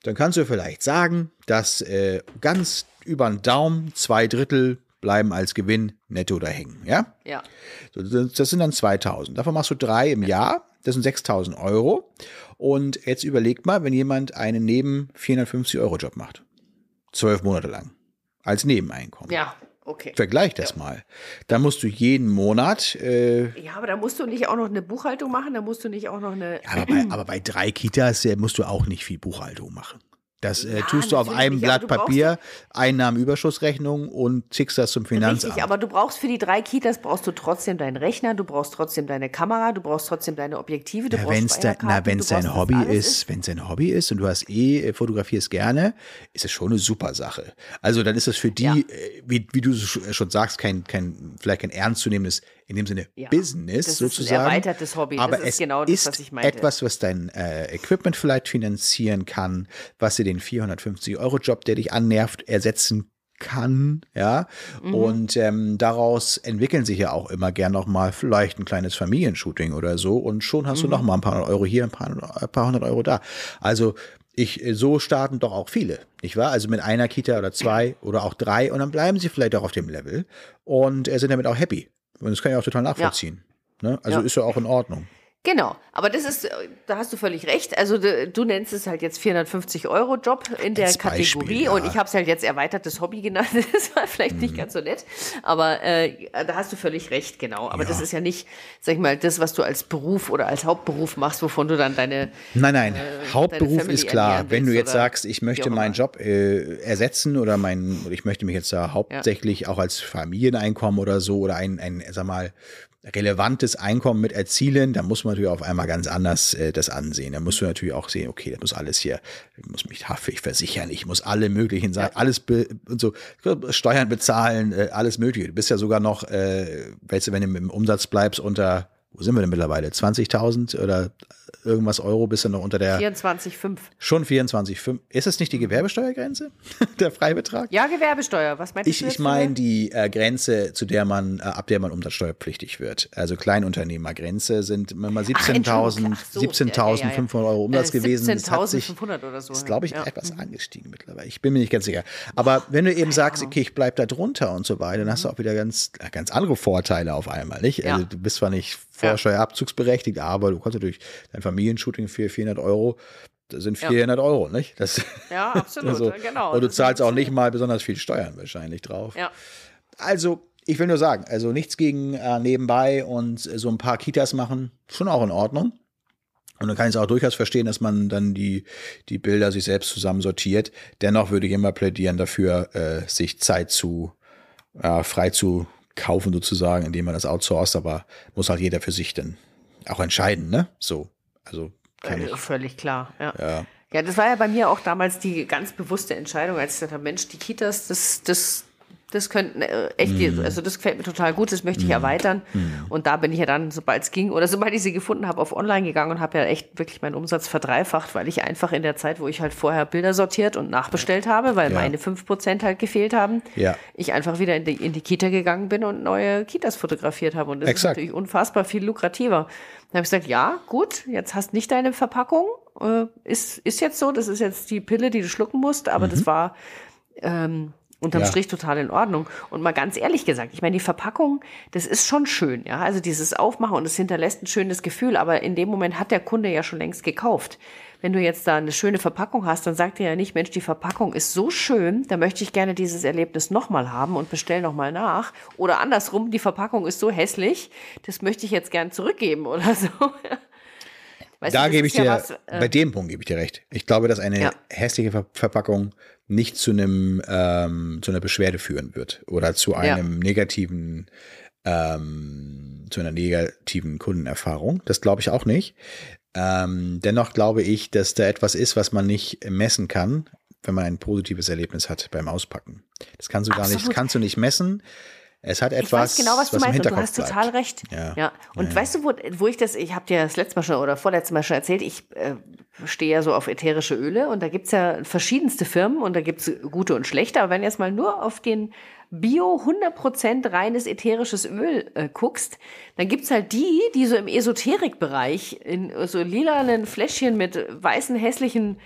Dann kannst du vielleicht sagen, dass äh, ganz über den Daumen zwei Drittel bleiben als Gewinn netto da hängen, ja? Ja. So, das sind dann 2000. Davon machst du drei im Jahr. Das sind 6000 Euro. Und jetzt überleg mal, wenn jemand einen neben 450 Euro Job macht. Zwölf Monate lang. Als Nebeneinkommen. Ja, okay. Vergleich das mal. Da musst du jeden Monat, äh, Ja, aber da musst du nicht auch noch eine Buchhaltung machen, da musst du nicht auch noch eine. aber, bei, aber bei drei Kitas äh, musst du auch nicht viel Buchhaltung machen. Das äh, Ja, tust du auf einem Blatt Papier, Einnahmenüberschussrechnung und schickst das zum Finanzamt. Richtig, aber du brauchst für die drei Kitas brauchst du trotzdem deinen Rechner, du brauchst trotzdem deine Kamera, du brauchst trotzdem deine Objektive, du Ja, brauchst wenn's dein, na, wenn es dein das Hobby ist, wenn es dein Hobby ist und du hast eh äh, fotografierst gerne, ist es schon eine super Sache. Also dann ist es für die, Ja. äh, wie, wie du sch- schon sagst, kein, kein vielleicht kein ernstzunehmendes in dem Sinne Ja, Business das ist ein sozusagen. erweitertes Hobby. Das Aber ist es genau das, ist was ich meinte. etwas, was dein äh, Equipment vielleicht finanzieren kann, was dir den 450 Euro Job, der dich annervt, ersetzen kann, ja. Mhm. Und ähm, daraus entwickeln sich ja auch immer gern noch mal vielleicht ein kleines Familienshooting oder so und schon hast Mhm. du noch mal ein paar hundert Euro hier, ein paar, ein paar hundert Euro da. Also ich, äh, so starten doch auch viele, nicht wahr? Also mit einer Kita oder zwei oder auch drei und dann bleiben sie vielleicht auch auf dem Level und äh, sind damit auch happy. Und das kann ich auch total nachvollziehen. Ne? Also Ja. ist ja auch in Ordnung. Genau, aber das ist, äh, da hast du völlig recht. Also du, du nennst es halt jetzt 450 Euro Job in der Als Beispiel, Kategorie ja. und ich habe es halt jetzt erweitertes Hobby genannt. Das war vielleicht Mhm. nicht ganz so nett, aber äh, da hast du völlig recht, genau. Aber Ja. das ist ja nicht, sag ich mal, das, was du als Beruf oder als Hauptberuf machst, wovon du dann deine Nein, nein. deine Hauptberuf ist klar. Wenn du jetzt sagst, ich möchte meinen. Job äh, ersetzen oder mein, ich möchte mich jetzt da hauptsächlich auch als Familieneinkommen oder so oder ein, ein, sag mal, relevantes Einkommen mit erzielen, dann muss man natürlich auf einmal ganz anders äh, das ansehen. Da musst du natürlich auch sehen, okay, das muss alles hier, ich muss mich haftpflicht versichern, ich muss alle möglichen Sachen, alles be und so, Steuern bezahlen, äh, alles mögliche. Du bist ja sogar noch, äh, weißt du, wenn du im Umsatz bleibst unter, wo sind wir denn mittlerweile? 20.000 oder irgendwas Euro bist du noch unter der 24,5. Schon 24,5. Ist es nicht die Gewerbesteuergrenze? der Freibetrag? Ja, Gewerbesteuer. Was meinst Ich, du? ich meine eine? die äh, Grenze, zu der man, äh, ab der man umsatzsteuerpflichtig wird. Also Kleinunternehmergrenze sind immer mal Ach, Entschuldigung, 17.000 ach so, 17.500 Euro Umsatz Äh, gewesen. Das hat sich, 17.500 oder so. ist, glaube ich, ja. etwas angestiegen mittlerweile. Ich bin mir nicht ganz sicher. Aber wenn du eben sagst, okay, ich bleib da drunter und so weiter, dann hast du auch wieder ganz, äh, ganz andere Vorteile auf einmal, nicht? Also Ja. du bist zwar nicht vorsteuerabzugsberechtigt, aber du kannst natürlich dein Familienshooting für 400 Euro, das sind 400 Euro, nicht? Das, Ja, absolut, also, genau. Und du zahlst auch nicht mal besonders viel Steuern wahrscheinlich drauf. Ja. Also, ich will nur sagen, also nichts gegen äh, nebenbei und äh, so ein paar Kitas machen, schon auch in Ordnung. Und dann kann ich es auch durchaus verstehen, dass man dann die, die Bilder sich selbst zusammensortiert. Dennoch würde ich immer plädieren dafür, äh, sich Zeit zu, äh, frei zu kaufen sozusagen, indem man das outsourced, aber muss halt jeder für sich dann auch entscheiden, ne? So. Also kann ich. Völlig klar, ja. Ja. Ja, das war ja bei mir auch damals die ganz bewusste Entscheidung, als ich gesagt habe, Mensch, die Kitas, das, das, das könnten äh, echt, Mhm. also das gefällt mir total gut, das möchte ich erweitern. Und da bin ich ja dann, sobald es ging, oder sobald ich sie gefunden habe, auf online gegangen und habe ja echt wirklich meinen Umsatz verdreifacht, weil ich einfach in der Zeit, wo ich halt vorher Bilder sortiert und nachbestellt habe, weil Ja. meine 5% halt gefehlt haben, Ja. ich einfach wieder in die, in die Kita gegangen bin und neue Kitas fotografiert habe. Und das Exakt. ist natürlich unfassbar viel lukrativer. Dann habe ich gesagt, ja, gut, jetzt hast nicht deine Verpackung. Äh, ist, ist jetzt so, das ist jetzt die Pille, die du schlucken musst, aber das war ähm, unterm. Ja. Strich total in Ordnung. Und mal ganz ehrlich gesagt, ich meine, die Verpackung, das ist schon schön, ja. Also dieses Aufmachen und es hinterlässt ein schönes Gefühl, aber in dem Moment hat der Kunde ja schon längst gekauft. Wenn du jetzt da eine schöne Verpackung hast, dann sagt er ja nicht, Mensch, die Verpackung ist so schön, da möchte ich gerne dieses Erlebnis nochmal haben und bestell nochmal nach. Oder andersrum, die Verpackung ist so hässlich, das möchte ich jetzt gern zurückgeben oder so. Weißt da gebe ich ja dir, was, äh, bei dem Punkt gebe ich dir recht. Ich glaube, dass eine Ja. hässliche Ver Verpackung nicht zu einem, ähm, zu einer Beschwerde führen wird oder zu Ja. einem negativen, ähm, zu einer negativen Kundenerfahrung. Das glaube ich auch nicht. Ähm, dennoch glaube ich, dass da etwas ist, was man nicht messen kann, wenn man ein positives Erlebnis hat beim Auspacken. Das kannst du gar nicht, Absolut. kannst du nicht messen. Es hat Ich etwas, weiß genau, was, du im meinst und du hast bleibt. total recht. Ja. Und weißt du, wo, wo ich das, ich habe dir das letzte Mal schon oder vorletztes Mal schon erzählt, ich äh, stehe ja so auf ätherische Öle und da gibt's ja verschiedenste Firmen und da gibt's gute und schlechte, aber wenn du jetzt mal nur auf den Bio 100% reines ätherisches Öl äh, guckst, dann gibt's halt die, die so im Esoterikbereich in so lilanen Fläschchen mit weißen, hässlichen,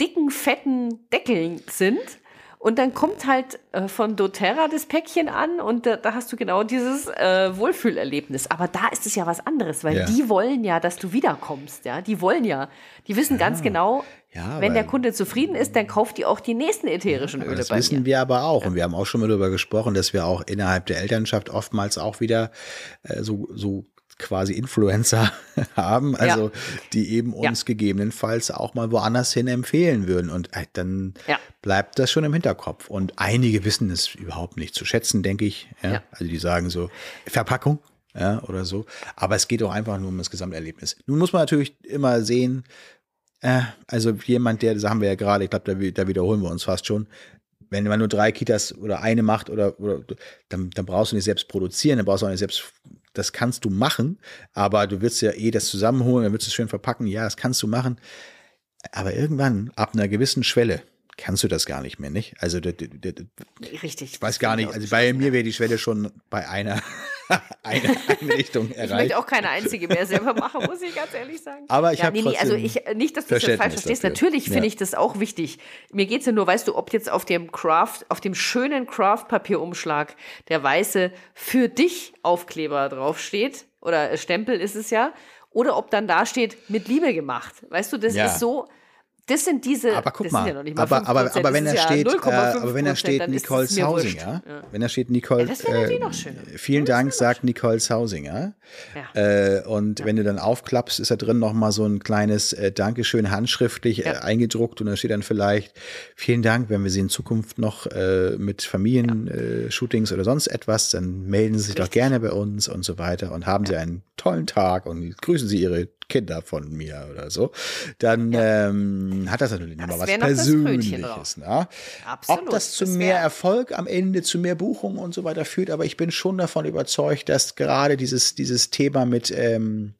dicken, fetten Deckeln sind. Und dann kommt halt äh, von doTERRA das Päckchen an und da, da hast du genau dieses äh, Wohlfühlerlebnis. Aber da ist es ja was anderes, weil Ja. die wollen ja, dass du wiederkommst. Ja, die wollen ja, die wissen ganz genau, Ja, wenn der Kunde zufrieden ist, dann kauft die auch die nächsten ätherischen Öle Das bei wissen mir. wir aber auch. Und wir haben auch schon mal darüber gesprochen, dass wir auch innerhalb der Elternschaft oftmals auch wieder äh, so, so quasi Influencer haben, also die eben Ja. uns gegebenenfalls auch mal woanders hin empfehlen würden. Und äh, dann Ja. bleibt das schon im Hinterkopf. Und einige wissen es überhaupt nicht zu schätzen, denke ich. Ja? Ja. Also die sagen so, Verpackung. Ja, oder so. Aber es geht auch einfach nur um das Gesamterlebnis. Nun muss man natürlich immer sehen, äh, also jemand, der, das haben wir ja gerade, ich glaube, da, da wiederholen wir uns fast schon, wenn man nur drei Kitas oder eine macht oder, oder dann, dann brauchst du nicht selbst produzieren, dann brauchst du auch nicht selbst, das kannst du machen, aber du willst ja eh das zusammenholen, dann willst du es schön verpacken, ja, das kannst du machen. Aber irgendwann, ab einer gewissen Schwelle, kannst du das gar nicht mehr, nicht? Also, d- d- d- d- Richtig. ich weiß gar nicht, also bei mir wäre die Schwelle schon bei einer, einer Einrichtung Ich erreicht. möchte auch keine einzige mehr selber machen, muss ich ganz ehrlich sagen. Aber ich ja, hab nee, nee, also ich, nicht, dass du das jetzt falsch verstehst. dafür. Natürlich finde Ja. ich das auch wichtig. Mir geht's ja nur, weißt du, ob jetzt auf dem Craft, auf dem schönen Craft-Papierumschlag der weiße für dich Aufkleber draufsteht, oder Stempel ist es ja, oder ob dann da steht, mit Liebe gemacht. Weißt du, das Ja. ist so, das sind diese, Aber guck das mal, ja noch nicht mal aber, aber, 5%, aber wenn das da ja steht, äh, 0,5%, aber wenn da steht Nicole. Sausinger, wenn da steht Nicole, Ja, das äh, noch schöner. vielen Dank, sagt Nicole Sausinger. Ja. Äh, und wenn du dann aufklappst, ist da drin noch mal so ein kleines äh, Dankeschön handschriftlich äh, Ja. eingedruckt und da steht dann vielleicht vielen Dank, wenn wir sie in Zukunft noch äh, mit Familienshootings Shootings oder sonst etwas, dann melden Sie sich doch Richtig. gerne bei uns und so weiter und haben Sie einen tollen Tag und grüßen Sie Ihre Kinder von mir oder so, dann ähm, hat das natürlich nochmal was Persönliches. Ne? Absolut. Ob das zu Das mehr Erfolg am Ende, zu mehr Buchungen und so weiter führt, aber ich bin schon davon überzeugt, dass gerade dieses, dieses Thema mit, ähm,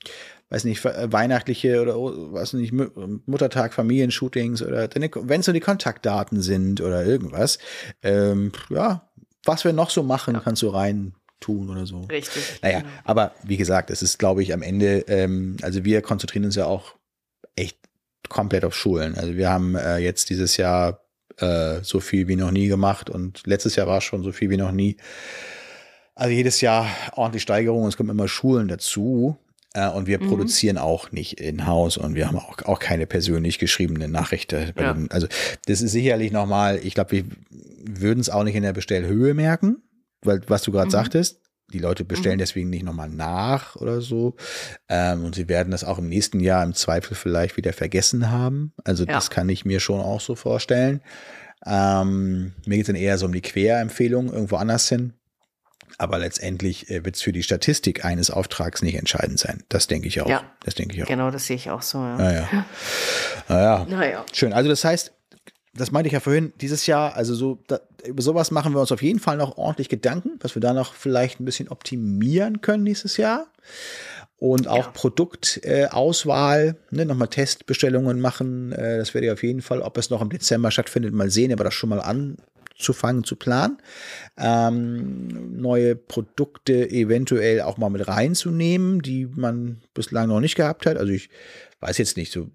weiß nicht, we- weihnachtliche oder oh, was nicht, Mu- Muttertag, Familienshootings oder wenn es so die Kontaktdaten sind oder irgendwas, ähm, ja, was wir noch so machen, kannst du rein tun oder so. Richtig. Naja, aber wie gesagt, es ist, glaube ich, am Ende, ähm, also wir konzentrieren uns ja auch echt komplett auf Schulen. Also wir haben äh, jetzt dieses Jahr äh, so viel wie noch nie gemacht und letztes Jahr war es schon so viel wie noch nie. Also jedes Jahr ordentlich Steigerung, es kommen immer Schulen dazu. Äh, und wir produzieren auch nicht in-house und wir haben auch, auch keine persönlich geschriebene Nachricht. äh, Ja. Also das ist sicherlich nochmal, ich glaube, wir würden es auch nicht in der Bestellhöhe merken, weil was du gerade sagtest, Die Leute bestellen deswegen nicht nochmal nach oder so. Ähm, und sie werden das auch im nächsten Jahr im Zweifel vielleicht wieder vergessen haben. Also Ja. das kann ich mir schon auch so vorstellen. Ähm, mir geht es dann eher so um die Querempfehlung irgendwo anders hin. Aber letztendlich äh, wird es für die Statistik eines Auftrags nicht entscheidend sein. Das denke ich auch. Ja. Das denke ich auch. Genau, das sehe ich auch so. Ja. Naja. Naja. Naja. Schön. Also das heißt, das meinte ich ja vorhin, dieses Jahr, also so, da, über sowas machen wir uns auf jeden Fall noch ordentlich Gedanken, was wir da noch vielleicht ein bisschen optimieren können nächstes Jahr. Und auch Ja. Produktauswahl, äh, ne, nochmal Testbestellungen machen. Äh, das werde ich auf jeden Fall, ob es noch im Dezember stattfindet, mal sehen, aber das schon mal anzufangen, zu planen. Ähm, neue Produkte eventuell auch mal mit reinzunehmen, die man bislang noch nicht gehabt hat. Also ich weiß jetzt nicht, so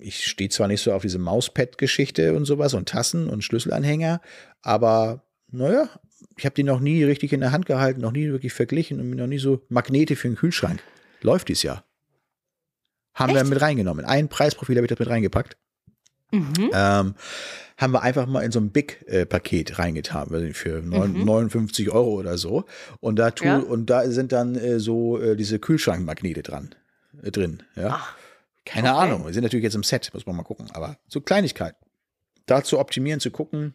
ich stehe zwar nicht so auf diese Mauspad-Geschichte und sowas und Tassen und Schlüsselanhänger, aber naja, ich habe die noch nie richtig in der Hand gehalten, noch nie wirklich verglichen und noch nie so Magnete für den Kühlschrank. Läuft dies Jahr. Haben wir Echt? mit reingenommen. In ein Preisprofil habe ich das mit reingepackt. Mhm. Ähm, haben wir einfach mal in so ein Big-Paket reingetan, weiß nicht, für neun- Mhm. 59 Euro oder so. Und da, tu, Ja. und da sind dann äh, so äh, diese Kühlschrankmagnete dran, äh, drin. Ja. Ach, Keine Okay. Ahnung, wir sind natürlich jetzt im Set, muss man mal gucken, aber so Kleinigkeit. Da zu optimieren, zu gucken,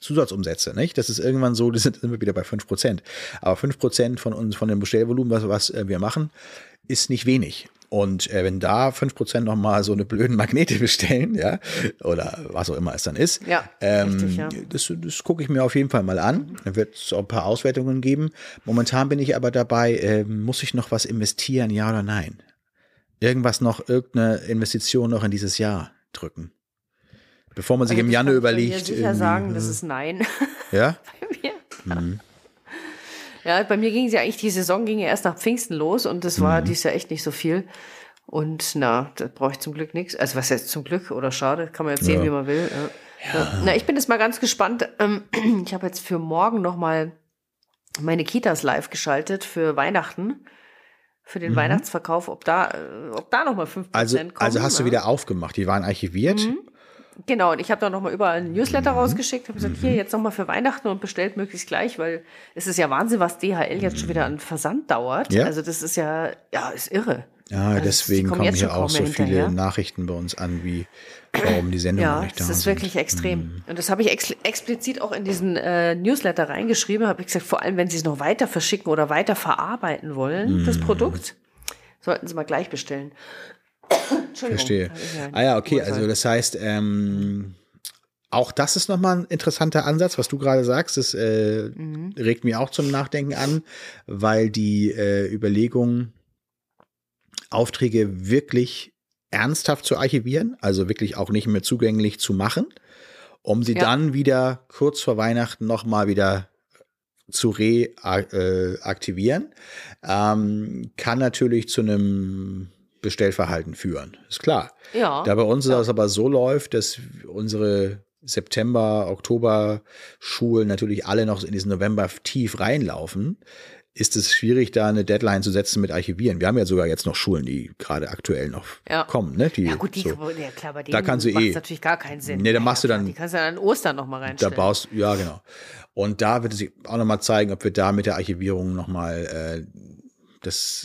Zusatzumsätze, nicht? Das ist irgendwann so, das sind sind wir wieder bei 5%. Aber 5% von uns, von dem Bestellvolumen, was, was äh, wir machen, ist nicht wenig. Und äh, wenn da 5% nochmal so eine blöden Magnete bestellen, ja, oder was auch immer es dann ist, Ja, ähm, richtig, ja. das, das gucke ich mir auf jeden Fall mal an. Dann wird es auch ein paar Auswertungen geben. Momentan bin ich aber dabei, ähm, muss ich noch was investieren, ja oder nein? Irgendwas noch, irgendeine Investition noch in dieses Jahr drücken. Bevor man sich Also im Januar kann ich überlegt. sicher sagen, das äh, ist nein. ja? bei mir. Ja, bei mir ging sie eigentlich, die Saison ging ja erst nach Pfingsten los und das Mhm. war dies Jahr echt nicht so viel. Und na, da brauche ich zum Glück nichts. Also was heißt zum Glück oder schade, kann man jetzt sehen, Ja. wie man will. Ja. Ja. Na, ich bin jetzt mal ganz gespannt. Ähm, Ich habe jetzt für morgen noch mal meine Kitas live geschaltet für Weihnachten, für den Weihnachtsverkauf, ob da, äh, ob da noch mal 5% Mhm. Also, kommen. also hast du ne? wieder aufgemacht. Die waren archiviert. Genau, und ich habe da nochmal überall einen Newsletter Mhm. rausgeschickt, habe gesagt, hier jetzt nochmal für Weihnachten und bestellt möglichst gleich, weil es ist ja Wahnsinn, was DHL jetzt schon wieder an Versand dauert. Ja. Also das ist ja, ja, ist irre. Ja, Also, deswegen kommen kommen hier auch so mehr viele hinterher. Nachrichten bei uns an, wie warum die Sendung Ja, nicht da das ist wirklich extrem. Mhm. Und das habe ich ex explizit auch in diesen äh, Newsletter reingeschrieben, habe ich gesagt, vor allem wenn Sie es noch weiter verschicken oder weiter verarbeiten wollen, Mhm. das Produkt, sollten Sie mal gleich bestellen. Entschuldigung. Verstehe. Ja Ah ja, okay, also das heißt, ähm, auch das ist nochmal ein interessanter Ansatz, was du gerade sagst. Das äh, Mhm. regt mich auch zum Nachdenken an, weil die äh, Überlegung, Aufträge wirklich ernsthaft zu archivieren, also wirklich auch nicht mehr zugänglich zu machen, um sie Ja. dann wieder kurz vor Weihnachten nochmal wieder zu reaktivieren, ähm, kann natürlich zu einem Bestellverhalten führen. Ist klar. Ja. Da bei uns das aber so läuft, dass unsere September, Oktober Schulen natürlich alle noch in diesen November tief reinlaufen, ist es schwierig, da eine Deadline zu setzen mit Archivieren. Wir haben ja sogar jetzt noch Schulen, die gerade aktuell noch Ja. kommen. Ne? Die, Ja gut, die, so. ja klar, bei denen Da kannst du eh- natürlich gar keinen Sinn. Nee, da Ja, machst du klar, dann- Die kannst du dann an Ostern noch mal Da reinstellen. baust ja genau. Und da wird es sich auch nochmal zeigen, ob wir da mit der Archivierung nochmal äh, das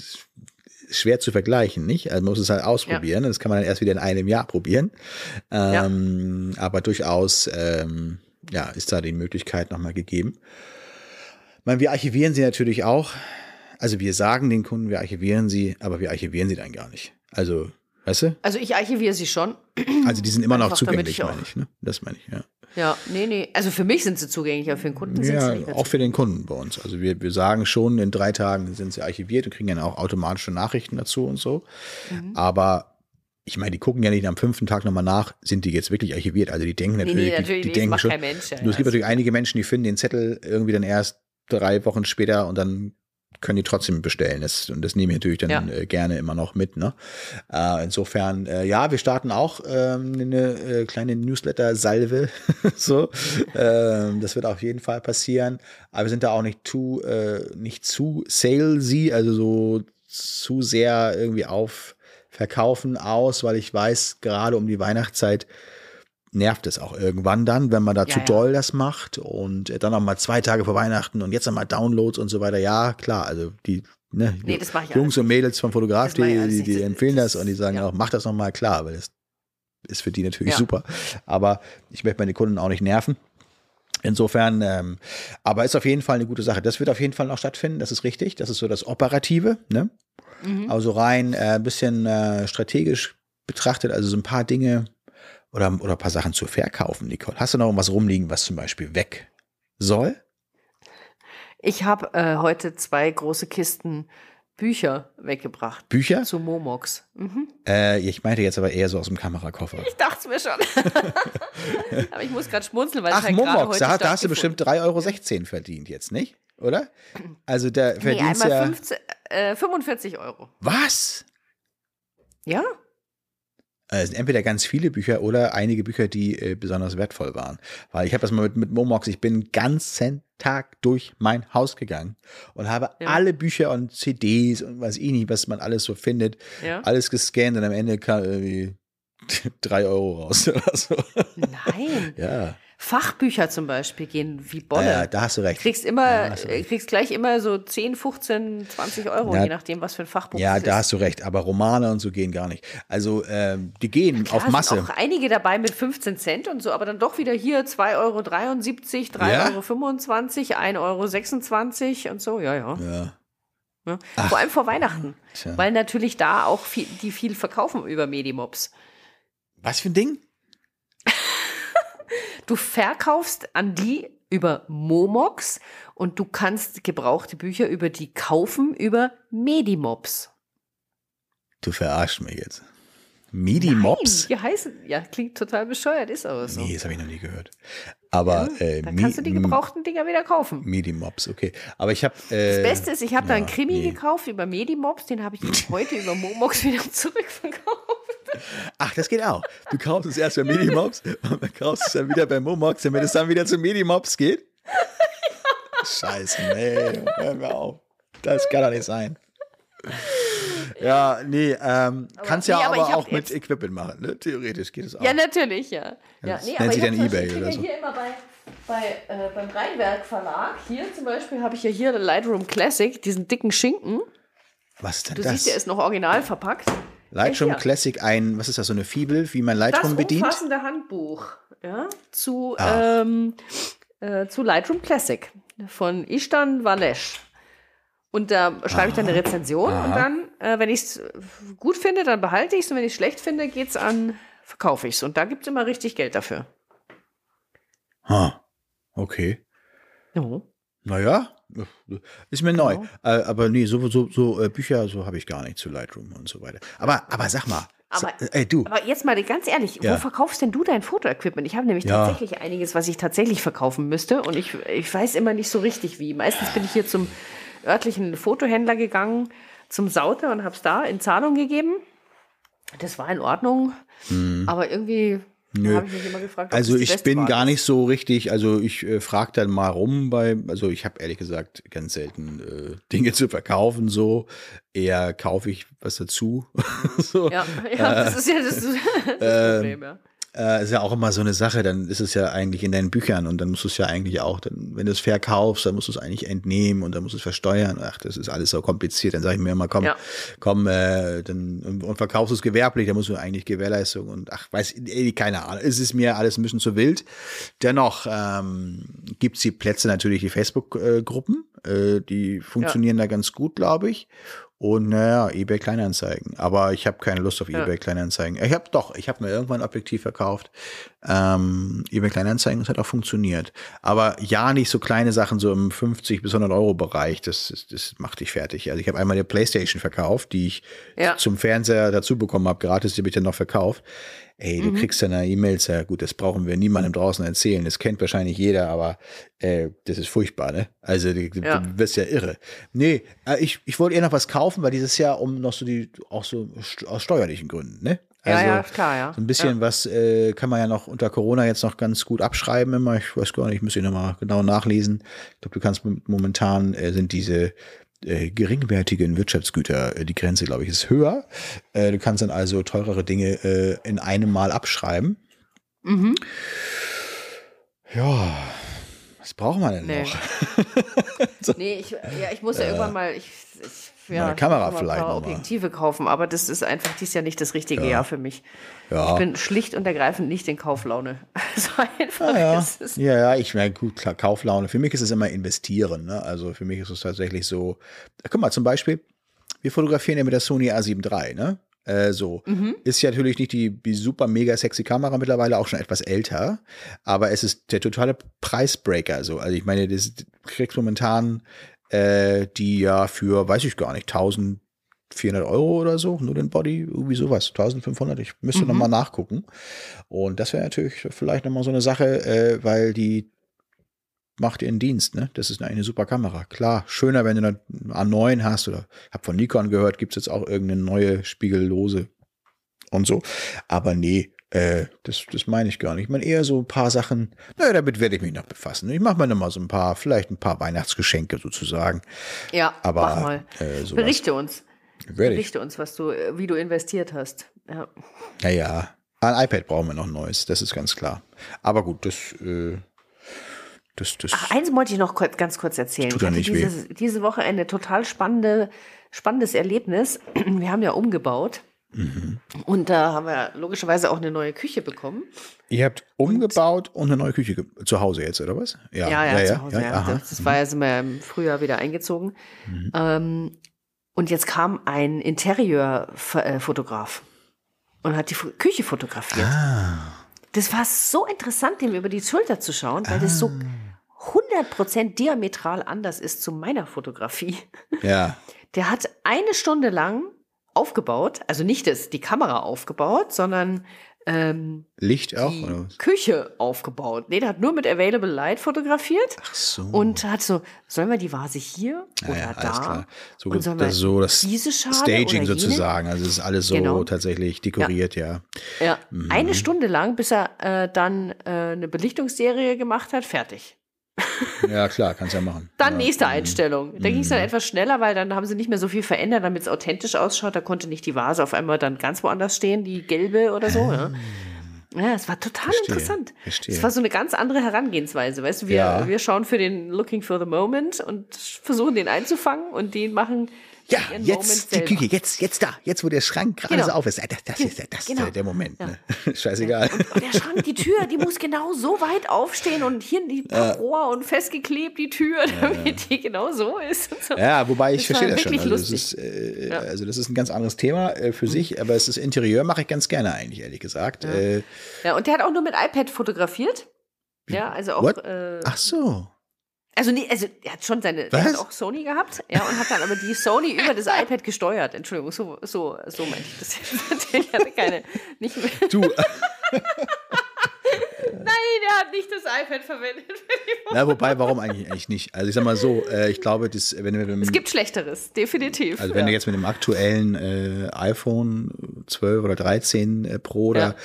ist schwer zu vergleichen, nicht? Also man muss es halt ausprobieren. Das kann man dann erst wieder in einem Jahr probieren. Ähm, Aber durchaus ähm, ja, ist da die Möglichkeit nochmal gegeben. Meine, wir archivieren sie natürlich auch. Also wir sagen den Kunden, wir archivieren sie, aber wir archivieren sie dann gar nicht. Also, weißt du? Also ich archiviere sie schon. Also die sind immer noch Einfach damit zugänglich, ich meine ich. Ne? Das meine ich, ja. Ja, nee, nee. Also für mich sind sie zugänglich, aber für den Kunden sind sie Ja, nicht mehr auch für den Kunden bei uns. Also wir, wir sagen schon, in drei Tagen sind sie archiviert und kriegen dann auch automatische Nachrichten dazu und so. Mhm. Aber ich meine, die gucken ja nicht am fünften Tag nochmal nach, sind die jetzt wirklich archiviert. Also die denken Nee, natürlich, nee, die- natürlich die, das denken schon. Mensch, ja, Nur es ja, gibt natürlich einige Menschen, die finden den Zettel irgendwie dann erst drei Wochen später und dann können die trotzdem bestellen. Das, und das nehme ich natürlich dann Ja. äh, gerne immer noch mit. Ne? Äh, insofern, äh, ja, wir starten auch ähm, eine äh, kleine Newsletter-Salve. so, ähm, das wird auf jeden Fall passieren. Aber wir sind da auch nicht zu, äh, nicht zu salesy, also so zu sehr irgendwie auf Verkaufen aus, weil ich weiß, gerade um die Weihnachtszeit nervt es auch irgendwann dann, wenn man da Ja, zu ja. doll das macht und dann noch mal zwei Tage vor Weihnachten und jetzt noch mal Downloads und so weiter. Ja, klar, also die ne, Nee, Jungs und Mädels vom Fotograf, die, die, die empfehlen das das- und die sagen ja. auch, mach das noch mal klar, weil das ist für die natürlich super. Aber ich möchte meine Kunden auch nicht nerven. Insofern, ähm, aber ist auf jeden Fall eine gute Sache. Das wird auf jeden Fall noch stattfinden, das ist richtig. Das ist so das Operative, ne? Mhm. Also rein ein äh, bisschen äh, strategisch betrachtet, also so ein paar Dinge oder, oder ein paar Sachen zu verkaufen, Nicole. Hast du noch was rumliegen, was zum Beispiel weg soll? Ich habe äh, heute zwei große Kisten Bücher weggebracht. Bücher? Zu Momox. Mhm. Äh, ich meinte jetzt aber eher so aus dem Kamerakoffer. Ich dachte es mir schon. Aber ich muss gerade schmunzeln, weil Ach, es halt Momox, da, da hast du bestimmt stattgefunden 3,16 Euro verdient jetzt, nicht? Oder? Also da Nee, verdienst einmal ja. 15, äh, 45 Euro. Was? Ja? Äh, Es sind entweder ganz viele Bücher oder einige Bücher, die äh, besonders wertvoll waren. Weil ich habe das mal mit, mit Momox, ich bin den ganzen Tag durch mein Haus gegangen und habe Ja. alle Bücher und CDs und weiß ich nicht, was man alles so findet, Ja. alles gescannt und am Ende kam irgendwie drei Euro raus oder so. Nein. Ja, Fachbücher zum Beispiel gehen wie Bolle. äh, da hast du recht. Kriegst immer, Ja, recht. kriegst gleich immer so 10, 15, 20 Euro, Ja. je nachdem, was für ein Fachbuch Ja, es da ist. hast du recht, aber Romane und so gehen gar nicht. Also ähm, die gehen Klar, auf sind Masse. auch einige dabei mit 15 Cent und so, aber dann doch wieder hier 2,73 Euro, 3,25 Ja? Euro, 1,26 Euro und so, ja, ja. Ja. ja. Vor allem vor Weihnachten, Tja. weil natürlich da auch viel, die viel verkaufen über Medimobs. Was für ein Ding? Du verkaufst an die über Momox und du kannst gebrauchte Bücher über die kaufen über Medimobs. Du verarschst mich jetzt. Midi Mops? Nein, die heißen, ja, klingt total bescheuert, ist aber so. Nee, das habe ich noch nie gehört. Aber äh, da Mi- kannst du die gebrauchten Dinger wieder kaufen. Midi Mops, okay. Aber ich habe. Äh, Das Beste ist, ich habe da einen ja, Krimi nee. gekauft über Medimobs, den habe ich heute über Momox wieder zurückverkauft. Ach, das geht auch. Du kaufst es erst bei Midi Mops und dann kaufst es dann wieder bei Momox, damit es dann wieder zu Midi Mops geht. Scheiße, nee, hör mir auf. Das kann doch nicht sein. Ja, nee, ähm, kannst ja nee, aber aber, hab auch mit Equipment machen, ne? Theoretisch geht es auch. Ja, natürlich, ja. ja das nee, nennt aber sich ich dann eBay oder so. ja Hier immer bei, bei, äh, beim Rheinwerk Verlag, hier zum Beispiel habe ich ja hier Lightroom Classic, diesen dicken Schinken. Was ist denn Du das? siehst, der ist noch original verpackt. Lightroom hier. Classic, ein, was ist das, so eine Fibel, wie man Das Lightroom bedient? umfassende Handbuch ja, zu, Ach. ähm, äh, zu Lightroom Classic von Ishtan Valesh. Und da schreibe ich dann eine Rezension und dann, äh, wenn ich es gut finde, dann behalte ich es und wenn ich es schlecht finde, geht's an, verkaufe ich es. Und da gibt es immer richtig Geld dafür. Ha, okay. Jo. Naja, ist mir neu. Genau. Äh, aber nee, so, so, so äh, Bücher, so habe ich gar nicht zu Lightroom und so weiter. Aber, aber sag mal, Aber- sa- ey du, Aber jetzt mal ganz ehrlich, Ja. wo verkaufst denn du dein Fotoequipment? Ich habe nämlich Ja. tatsächlich einiges, was ich tatsächlich verkaufen müsste und ich, ich weiß immer nicht so richtig wie. Meistens bin ich hier zum örtlichen Fotohändler gegangen, zum Sauter und habe es da in Zahlung gegeben. Das war in Ordnung, aber irgendwie. Nö. habe ich mich immer gefragt, also ich bin Wahl gar nicht so richtig, also ich äh, frage dann mal rum bei, also ich habe ehrlich gesagt ganz selten äh, Dinge zu verkaufen, so eher kaufe ich was dazu. so. Ja, ja, das ist ja das, das Problem, ja. Äh, ist ja auch immer so eine Sache, dann ist es ja eigentlich in deinen Büchern und dann musst du es ja eigentlich auch, dann, wenn du es verkaufst, dann musst du es eigentlich entnehmen und dann musst du es versteuern. Ach, das ist alles so kompliziert. Dann sage ich mir immer, komm, Ja. komm, äh, dann und, und verkaufst du es gewerblich, dann musst du eigentlich Gewährleistung und ach, weiß, ey, keine Ahnung. Es ist mir alles ein bisschen zu wild. Dennoch ähm, gibt es die Plätze natürlich, die Facebook-Gruppen, äh, die funktionieren da ganz gut, glaube ich. Und naja, eBay Kleinanzeigen. Aber ich habe keine Lust auf Ja. eBay Kleinanzeigen. Ich habe doch, ich habe mir irgendwann ein Objektiv verkauft. Ähm, eBay Kleinanzeigen, das hat auch funktioniert. Aber ja, nicht so kleine Sachen, so im 50 bis 100 Euro Bereich. Das, das, das macht dich fertig. Also ich habe einmal eine Playstation verkauft, die ich Ja. zum Fernseher dazu bekommen habe. Gratis, die habe ich dann noch verkauft. Ey, du kriegst dann E-Mails, ja gut, das brauchen wir niemandem draußen erzählen. Das kennt wahrscheinlich jeder, aber äh, das ist furchtbar, ne? Also du, Ja. du wirst ja irre. Nee, äh, ich, ich wollte eher noch was kaufen, weil dieses Jahr um noch so die, auch so aus steuerlichen Gründen, ne? Ja, Also, ja, ist klar, ja. So ein bisschen was äh, kann man ja noch unter Corona jetzt noch ganz gut abschreiben immer. Ich weiß gar nicht, ich muss ich nochmal genau nachlesen. Ich glaube, du kannst momentan äh, sind diese äh, geringwertigen Wirtschaftsgüter, äh, die Grenze, glaube ich, ist höher. Äh, du kannst dann also teurere Dinge äh, in einem Mal abschreiben. Mhm. Ja, was braucht man denn Nee. noch? Nee, ich, ja, ich muss ja irgendwann mal, ich, ich, ja, eine Kamera mal vielleicht ein paar. Objektive kaufen, aber das ist einfach dieses Jahr nicht das richtige Jahr für mich. Ja. Ich bin schlicht und ergreifend nicht in Kauflaune. So einfach Ja, ist es. ja, ja, ich meine, gut, klar, Kauflaune. Für mich ist es immer investieren. Ne? Also für mich ist es tatsächlich so. Guck mal, zum Beispiel, wir fotografieren ja mit der Sony A7 III, ne? Äh, so. Mhm. Ist ja natürlich nicht die, die super mega sexy Kamera, mittlerweile auch schon etwas älter, aber es ist der totale Preisbreaker. So. Also ich meine, das du kriegst momentan äh, die ja für, weiß ich gar nicht, 1400 Euro oder so, nur den Body, irgendwie sowas, 1500, ich müsste Mhm. noch mal nachgucken. Und das wäre natürlich vielleicht nochmal so eine Sache, äh, weil die macht ihren Dienst, ne? Das ist eine, eine super Kamera. Klar, schöner, wenn du eine A9 hast oder hab von Nikon gehört, gibt's jetzt auch irgendeine neue spiegellose und so. Aber nee, äh, das, das meine ich gar nicht. Ich meine eher so ein paar Sachen, naja, damit werde ich mich noch befassen. Ich mache mir noch mal so ein paar, vielleicht ein paar Weihnachtsgeschenke sozusagen. Ja, Aber mach mal. äh, sowas Berichte uns. werde ich. Berichte uns, was du, wie du investiert hast. Ja. Naja, ein iPad brauchen wir noch ein neues, das ist ganz klar. Aber gut, das, äh, das, das. Ach, eins wollte ich noch kurz, ganz kurz erzählen. Tut ich hatte nicht weh. dieses, diese Woche eine total spannende, spannendes Erlebnis. Wir haben ja umgebaut. Mhm. Und da haben wir logischerweise auch eine neue Küche bekommen. Ihr habt umgebaut und eine neue Küche zu Hause jetzt, oder was? Ja, ja, zu Hause. Ja. Mhm. Das, das war ja, sind wir ja im Frühjahr wieder eingezogen. Ähm, und jetzt kam ein Interieurfotograf und hat die Küche fotografiert. Ah. Das war so interessant, dem über die Schulter zu schauen, weil das so Ah. 100% diametral anders ist zu meiner Fotografie. Ja. Der hat eine Stunde lang aufgebaut, also nicht das, die Kamera aufgebaut, sondern ähm, Licht auch? die Oder was? Küche aufgebaut. Nee, der hat nur mit Available Light fotografiert Ach so. und hat so, sollen wir die Vase hier oder ja, da? alles klar. So, Und sollen das, so das diese Schale Staging sozusagen. Also es ist alles so Genau. tatsächlich dekoriert, ja. Ja, Mhm. eine Stunde lang, bis er äh, dann äh, eine Belichtungsserie gemacht hat, fertig. Ja, klar, kannst ja machen. Dann ja. nächste Einstellung. Da ging es dann Mhm. etwas schneller, weil dann haben sie nicht mehr so viel verändert, damit es authentisch ausschaut. Da konnte nicht die Vase auf einmal dann ganz woanders stehen, die gelbe oder so. Ja, ja es war total Ah. Verstehe, interessant. verstehe. Es war so eine ganz andere Herangehensweise. Weißt du, wir, Ja. wir schauen für den Looking for the Moment und versuchen den einzufangen und den machen Ja, jetzt die. Küche, jetzt, jetzt da, jetzt wo der Schrank gerade Genau. so auf ist. Das, das ist das Genau. ist der Moment. Ja. Ne? Scheißegal. Und der Schrank, die Tür, die muss genau so weit aufstehen und hier die Rohr und festgeklebt, die Tür, damit die genau so ist. Und so. Ja, wobei ich Das verstehe das schon. Also das, ist, äh, Ja. Mhm. also das ist ein ganz anderes Thema äh, für sich, aber es ist Interieur mache ich ganz gerne eigentlich, ehrlich gesagt. Äh, Ja, und der hat auch nur mit iPad fotografiert. Ja, also auch. Äh, ach so. Also, nee, also er hat schon seine. Was? Er hat auch Sony gehabt. Ja, und hat dann aber die Sony über das iPad gesteuert. Entschuldigung, so, so, so meinte ich das jetzt. Ich hatte keine. Nicht mehr. Du, Nein, er hat nicht das iPad verwendet. na, wobei, warum eigentlich, eigentlich nicht? Also ich sag mal so, äh, ich glaube, das, wenn mit Es gibt Schlechteres, definitiv. also wenn ja. du jetzt mit dem aktuellen äh, iPhone 12 oder 13 äh, Pro, da Ja.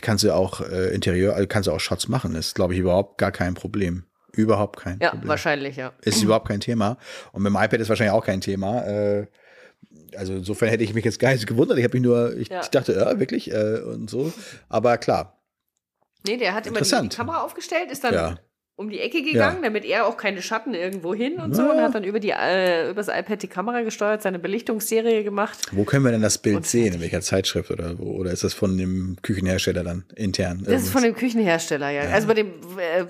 kannst du auch äh, Interieur, also kannst du auch Shots machen. Das ist, glaube ich, überhaupt gar kein Problem. Überhaupt kein ja, Problem. wahrscheinlich, ja. Ist überhaupt kein Thema. Und mit dem iPad ist wahrscheinlich auch kein Thema. Äh, also insofern hätte ich mich jetzt gar nicht gewundert. Ich habe mich nur, ich, Ja. dachte, ja, wirklich äh, und so. Aber klar, Nee, der hat immer die, die. Kamera aufgestellt, ist dann Ja. Um die Ecke gegangen, Ja. damit er auch keine Schatten irgendwo hin und so Ja. und hat dann über die äh, übers iPad die Kamera gesteuert, seine Belichtungsserie gemacht. wo können wir denn das Bild Und sehen? In welcher Zeitschrift oder wo? Oder ist das von dem Küchenhersteller dann intern? Das ist von dem Küchenhersteller, ja. Also bei dem äh,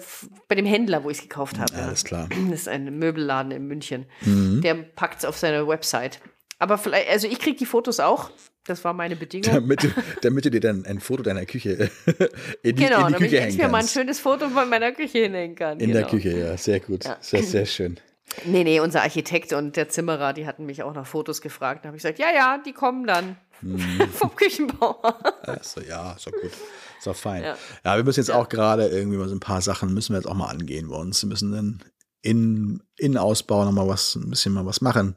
bei dem Händler, wo ich es gekauft habe. Ja, ja. alles klar. Das ist ein Möbelladen in München. Mhm. Der packt es auf seine Website. Aber vielleicht, also ich kriege die Fotos auch. Das war meine Bedingung. damit, du, damit du dir dann ein Foto deiner Küche in die, genau, in die damit Küche ich hängen mir mal ein kannst. schönes Foto von meiner Küche hinhängen kann. In genau. der Küche, ja, sehr gut. Ja. Sehr, sehr schön. Nee, nee, unser Architekt und der Zimmerer, die hatten mich auch nach Fotos gefragt. Da habe ich gesagt, ja, ja, die kommen dann Mhm. vom Küchenbauer. Also, ja, ist doch gut. Ist doch fein. Ja, Ja. wir müssen jetzt auch gerade irgendwie mal so ein paar Sachen müssen wir jetzt auch mal angehen bei uns. Wir müssen dann in Innenausbau noch mal was, ein bisschen mal was machen.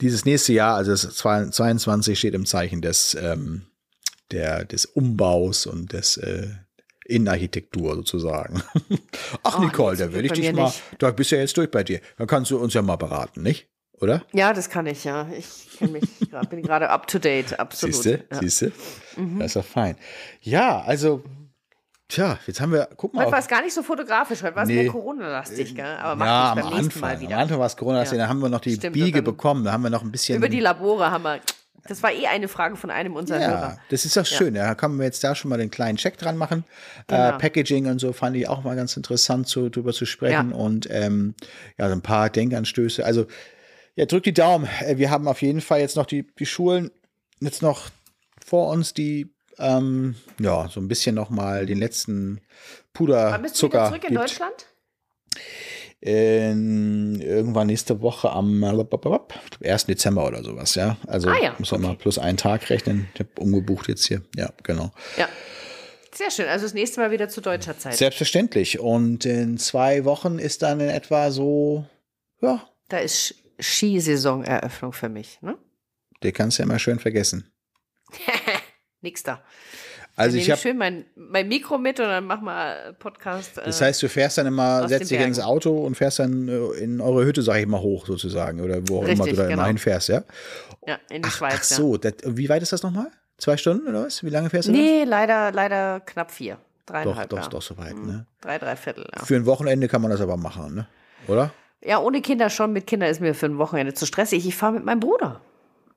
Dieses nächste Jahr, also das 22 steht im Zeichen des, ähm, der, des Umbaus und des äh, Innenarchitektur sozusagen. Ach, Oh, Nicole, da will ich dich mal, nicht. da bist du ja jetzt durch bei dir. Dann kannst du uns ja mal beraten, nicht? Oder? Ja, das kann ich, ja. Ich mich bin gerade up to date, absolut. Siehst du? Ja. Mhm. Siehst du? Das ist doch fein. Ja, also Tja, jetzt haben wir, guck mal. Heute war es gar nicht so fotografisch, heute war es Nee. mehr Corona-lastig, gell? aber ja, am Anfang. Mal Am. Anfang war es Corona, Ja. da haben wir noch die Stimmt, Biege dann- bekommen. Da haben wir noch ein bisschen. Über die Labore haben wir, das war eh eine Frage von einem unserer ja, Hörer. das ist doch schön. Da können wir jetzt da schon mal den kleinen Check dran machen. Äh, Genau. Packaging und so fand ich auch mal ganz interessant, so drüber zu sprechen. Ja. Und ähm, ja, so ein paar Denkanstöße. Also, ja, drückt die Daumen. Äh, Wir haben auf jeden Fall jetzt noch die, die Schulen jetzt noch vor uns, die ähm, ja, so ein bisschen noch mal den letzten Puder, Wann bist du wieder zurück in gibt. Deutschland? In, irgendwann nächste Woche am äh, 1. Dezember oder sowas, ja. Also Ah ja, muss man mal okay. plus einen Tag rechnen. Ich habe umgebucht jetzt hier. Ja, genau. Ja. Sehr schön, also das nächste Mal wieder zu deutscher Zeit. Selbstverständlich. Und in zwei Wochen ist dann in etwa so, ja, Da ist Skisaison-Eröffnung für mich. Ne? der kannst du ja mal schön vergessen. Nix da. Also ich habe, schön mein, mein Mikro mit und dann mach mal Podcast. das äh, heißt, du fährst dann immer, setzt dich ins. Auto und fährst dann äh, in eure Hütte, sag ich mal, hoch sozusagen. Oder wo auch immer Richtig, du da immer genau. hinfährst, ja? ja, in die Ach, Schweiz. ach so, das, wie weit ist das nochmal? Zwei Stunden oder was? Wie lange fährst du Nee, leider, leider knapp vier. Doch, Dreieinhalb. doch, ja. doch, so weit, Mhm. ne? Drei, drei Viertel, ja. Für ein Wochenende kann man das aber machen, ne? Oder? Ja, ohne Kinder schon. Mit Kindern ist mir für ein Wochenende zu stressig. Ich fahre mit meinem Bruder.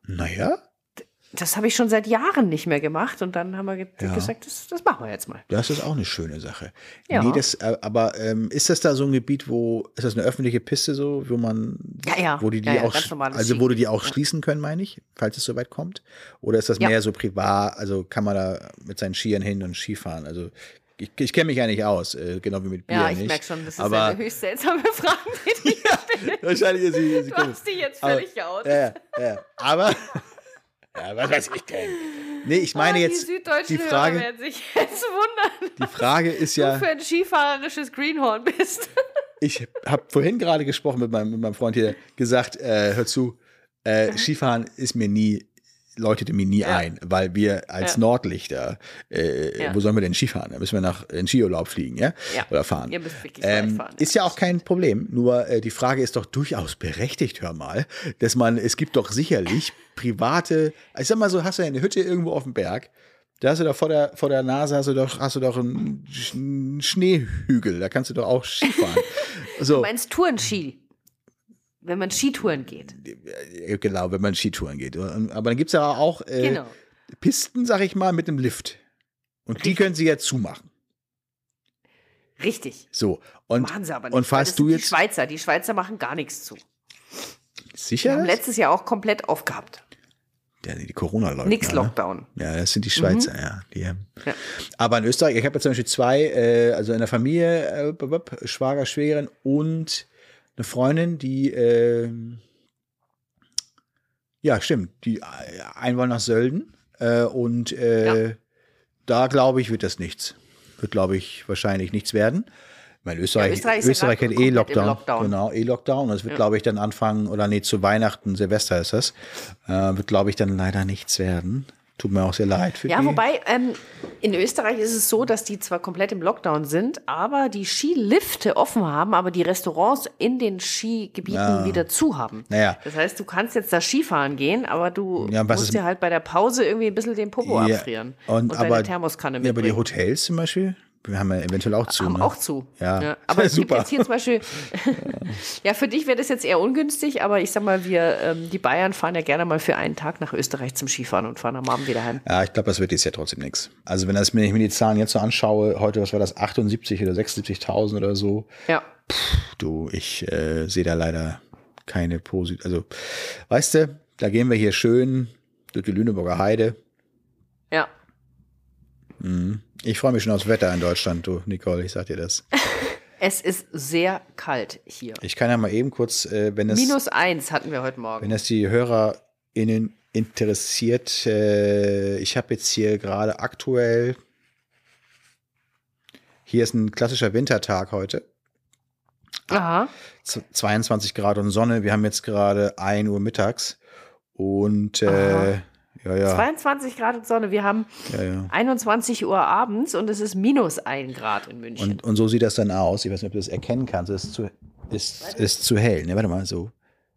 Naja, Das habe ich schon seit Jahren nicht mehr gemacht. Und dann haben wir Ja. gesagt, das, das machen wir jetzt mal. das ist auch eine schöne Sache. Ja. Nee, das, äh, aber ähm, ist das da so ein Gebiet, wo, ist das eine öffentliche Piste so, wo man, Ja, ja. wo die die Ja, ja, auch, also wo die die auch schließen können, meine ich, falls es soweit kommt? Oder ist das Ja. mehr so privat, also kann man da mit seinen Skiern hin und Skifahren? Also ich, ich kenne mich ja nicht aus, äh, genau wie mit Bier Ja, ich merke schon, das ist aber eine höchst seltsame Frage, die ich stelle. wahrscheinlich ist sie, sie Du hast dich jetzt aber- völlig geoutet. Ja, ja, ja. Aber, ja, was weiß ich denn? Nee, ich meine Ah, jetzt, die süddeutschen die Frage, Hörer werden sich jetzt wundern, die Frage ist was ja, du für ein skifahrerisches Greenhorn bist. ich habe vorhin gerade gesprochen mit meinem, mit meinem Freund hier, gesagt, äh, hör zu, äh, Skifahren ist mir nie, läutete mir nie Ja. ein, weil wir als Ja. Nordlichter, äh, Ja. wo sollen wir denn Skifahren? Da müssen wir nach in Skiurlaub fliegen, ja? Ja. Oder fahren. Ihr müsst wirklich Ähm, fahren. ist ja auch kein Problem. Nur äh, die Frage ist doch durchaus berechtigt, hör mal, dass man, es gibt doch sicherlich private, ich sag mal so, hast du eine Hütte irgendwo auf dem Berg, da hast du doch vor der, vor der Nase hast du doch, hast du doch einen, Sch- einen Schneehügel, da kannst du doch auch Skifahren. Du so, meinst Tourenski? Wenn man Skitouren geht. äh, genau, wenn man Skitouren geht. Aber dann gibt es ja auch äh, Genau. Pisten, sag ich mal, mit einem Lift. Und die Richtig. können sie ja zumachen. Richtig. So. Und, Machen sie aber nicht. und das du sind jetzt Die Schweizer, die Schweizer machen gar nichts zu. Die sicher? haben das? letztes Jahr auch komplett aufgehabt. Ja, die Corona-Leute. Nix Lockdown. Ja, das sind die Schweizer, ja. Die, Ja. Aber in Österreich, ich habe jetzt zum Beispiel zwei, äh, also in der Familie, äh, Schwager, Schwägerin und eine Freundin, die, äh, ja, stimmt, die äh, einen wollen nach Sölden äh, und äh, Ja. da glaube ich, wird das nichts. Wird, glaube ich, wahrscheinlich nichts werden. Weil Österreich, Ja, Österreich Österreich, hat eh Lockdown. Lockdown. Genau, eh Lockdown. Und es wird, Ja. glaube ich, dann anfangen, oder nee, zu Weihnachten, Silvester ist das, äh, wird, glaube ich, dann leider nichts werden. Tut mir auch sehr leid für Ja, die. wobei ähm, in Österreich ist es so, dass die zwar komplett im Lockdown sind, aber die Skilifte offen haben, aber die Restaurants in den Skigebieten Ja. wieder zu haben. Naja. Das heißt, du kannst jetzt da Skifahren gehen, aber du Ja, musst dir halt bei der Pause irgendwie ein bisschen den Popo Ja, abfrieren Und, deine aber, Thermoskanne ja, aber die mitbringen. Hotels zum Beispiel, wir haben ja eventuell auch zu. haben ne? auch zu. Ja. Aber es Super. gibt jetzt hier zum Beispiel, ja, für dich wäre das jetzt eher ungünstig, aber ich sag mal, wir, ähm, die Bayern fahren ja gerne mal für einen Tag nach Österreich zum Skifahren und fahren am Abend wieder heim. Ja, ich glaube, das wird jetzt ja trotzdem nichts. Also wenn das, wenn ich mir die Zahlen jetzt so anschaue, heute, was war das, 78 oder 76.000 oder so, Ja. du, ich äh, sehe da leider keine Posit. Also, weißt du, da gehen wir hier schön durch die Lüneburger Heide. Ja. Ich freue mich schon aufs Wetter in Deutschland, du, Nicole, ich sag dir das. Es ist sehr kalt hier. Ich kann ja mal eben kurz, äh, wenn es, Minus eins hatten wir heute Morgen. wenn es die HörerInnen interessiert, äh, ich habe jetzt hier gerade aktuell, hier ist ein klassischer Wintertag heute. Aha. Z- 22 Grad und Sonne. Wir haben jetzt gerade 1 Uhr mittags. Und äh. Ja, ja, 22 Grad und Sonne. Wir haben ja, ja. 21 Uhr abends und es ist minus ein Grad in München. Und, und so sieht das dann aus. Ich weiß nicht, ob du das erkennen kannst. Es ist zu, ist, ist zu hell. Ne, warte mal, so.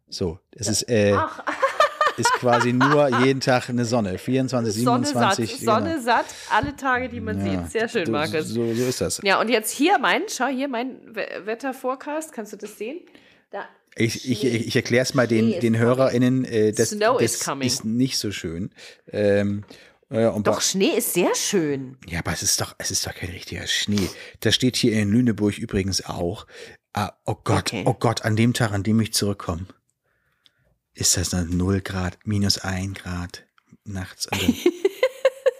So. Es ist, äh, ist quasi nur jeden Tag eine Sonne. 24, Sonne 27. satt, genau. Sonne satt, alle Tage, die man Ja, sieht. Sehr schön, Markus. So, so ist das. Ja, und jetzt hier mein, schau hier mein We- Wetterforecast. Kannst du das sehen? Da. Ich, ich, ich, erkläre es mal den, den. HörerInnen, äh, das, Snow das is coming. ist nicht so schön. Ähm, äh, Doch, Schnee ist sehr schön. Ja, aber es ist doch, es ist doch kein richtiger Schnee. Das steht hier in Lüneburg übrigens auch. Ah, oh Gott, Okay. oh Gott, an dem Tag, an dem ich zurückkomme, ist das dann 0 Grad, minus 1 Grad nachts.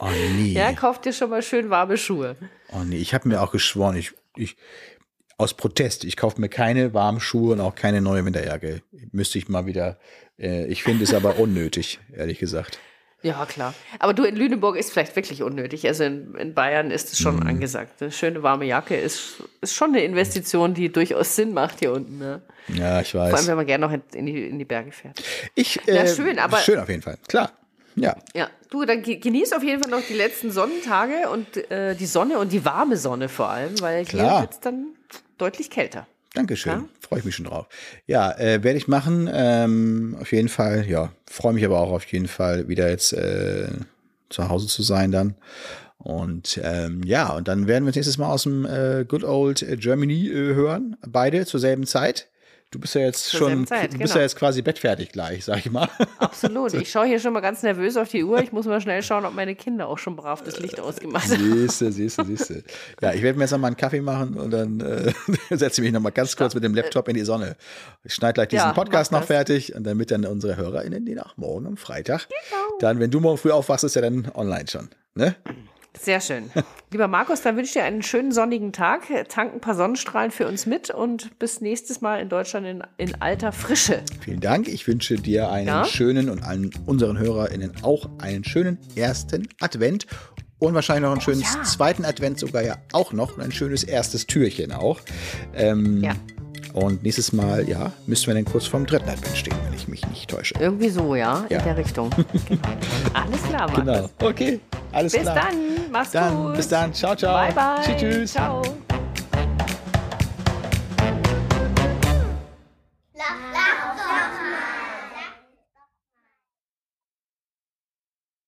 Oh nee. Ja, kauf dir schon mal schön warme Schuhe. Oh nee, ich habe mir auch geschworen, ich, ich aus Protest, ich kaufe mir keine warmen Schuhe und auch keine neue Winterjacke. Müsste ich mal wieder, äh, ich finde es aber unnötig, ehrlich gesagt. Ja, klar. Aber du, in Lüneburg ist vielleicht wirklich unnötig. Also in, in Bayern ist es schon Mhm. angesagt. Eine schöne warme Jacke ist, ist schon eine Investition, die durchaus Sinn macht hier unten. Ne? Ja, ich Vor allem, weiß. wenn man gerne noch in, in, die, in die Berge fährt. Ich, Ja, äh, schön, aber- Schön auf jeden Fall, klar. Ja, Ja, du, dann ge- genieß auf jeden Fall noch die letzten Sonnentage und äh, die Sonne und die warme Sonne vor allem, weil hier Klar. wird es dann deutlich kälter. Dankeschön. Ja? Freue ich mich schon drauf. Ja, äh, werde ich machen. Ähm, auf jeden Fall. Ja, freue mich aber auch auf jeden Fall wieder jetzt äh, zu Hause zu sein dann. Und ähm, ja, und dann werden wir uns nächstes Mal aus dem äh, Good Old Germany äh, hören. Beide zur selben Zeit. Du bist ja jetzt schon, Zeit, du bist genau. ja jetzt quasi bettfertig gleich, sag ich mal. Absolut. Ich schaue hier schon mal ganz nervös auf die Uhr. Ich muss mal schnell schauen, ob meine Kinder auch schon brav das Licht ausgemacht haben. Siehste, siehste, siehste. Ja, ich werde mir jetzt noch mal einen Kaffee machen und dann äh, setze ich mich noch mal ganz kurz mit dem Laptop in die Sonne. Ich schneide gleich diesen Ja, Podcast noch fertig und damit dann unsere HörerInnen, die nach morgen am Freitag, dann, wenn du morgen früh aufwachst, ist ja dann online schon. Ne? Sehr schön. Lieber Markus, dann wünsche ich dir einen schönen sonnigen Tag. Tank ein paar Sonnenstrahlen für uns mit und bis nächstes Mal in Deutschland in, in alter Frische. Vielen Dank. Ich wünsche dir einen Ja? schönen und allen unseren HörerInnen auch einen schönen ersten Advent und wahrscheinlich noch einen schönen ja. zweiten Advent sogar ja auch noch und ein schönes erstes Türchen auch. Ähm, Ja. Und nächstes Mal, ja, müssen wir dann kurz vorm dritten Advent stehen, wenn ich mich nicht täusche. Irgendwie so, ja, ja. in der Richtung. genau. Alles klar, Max. Genau. Okay, alles bis klar. Bis dann, mach's dann, gut. Bis dann, ciao, ciao. Bye, bye. Tschüss. tschüss. Ciao. La, la.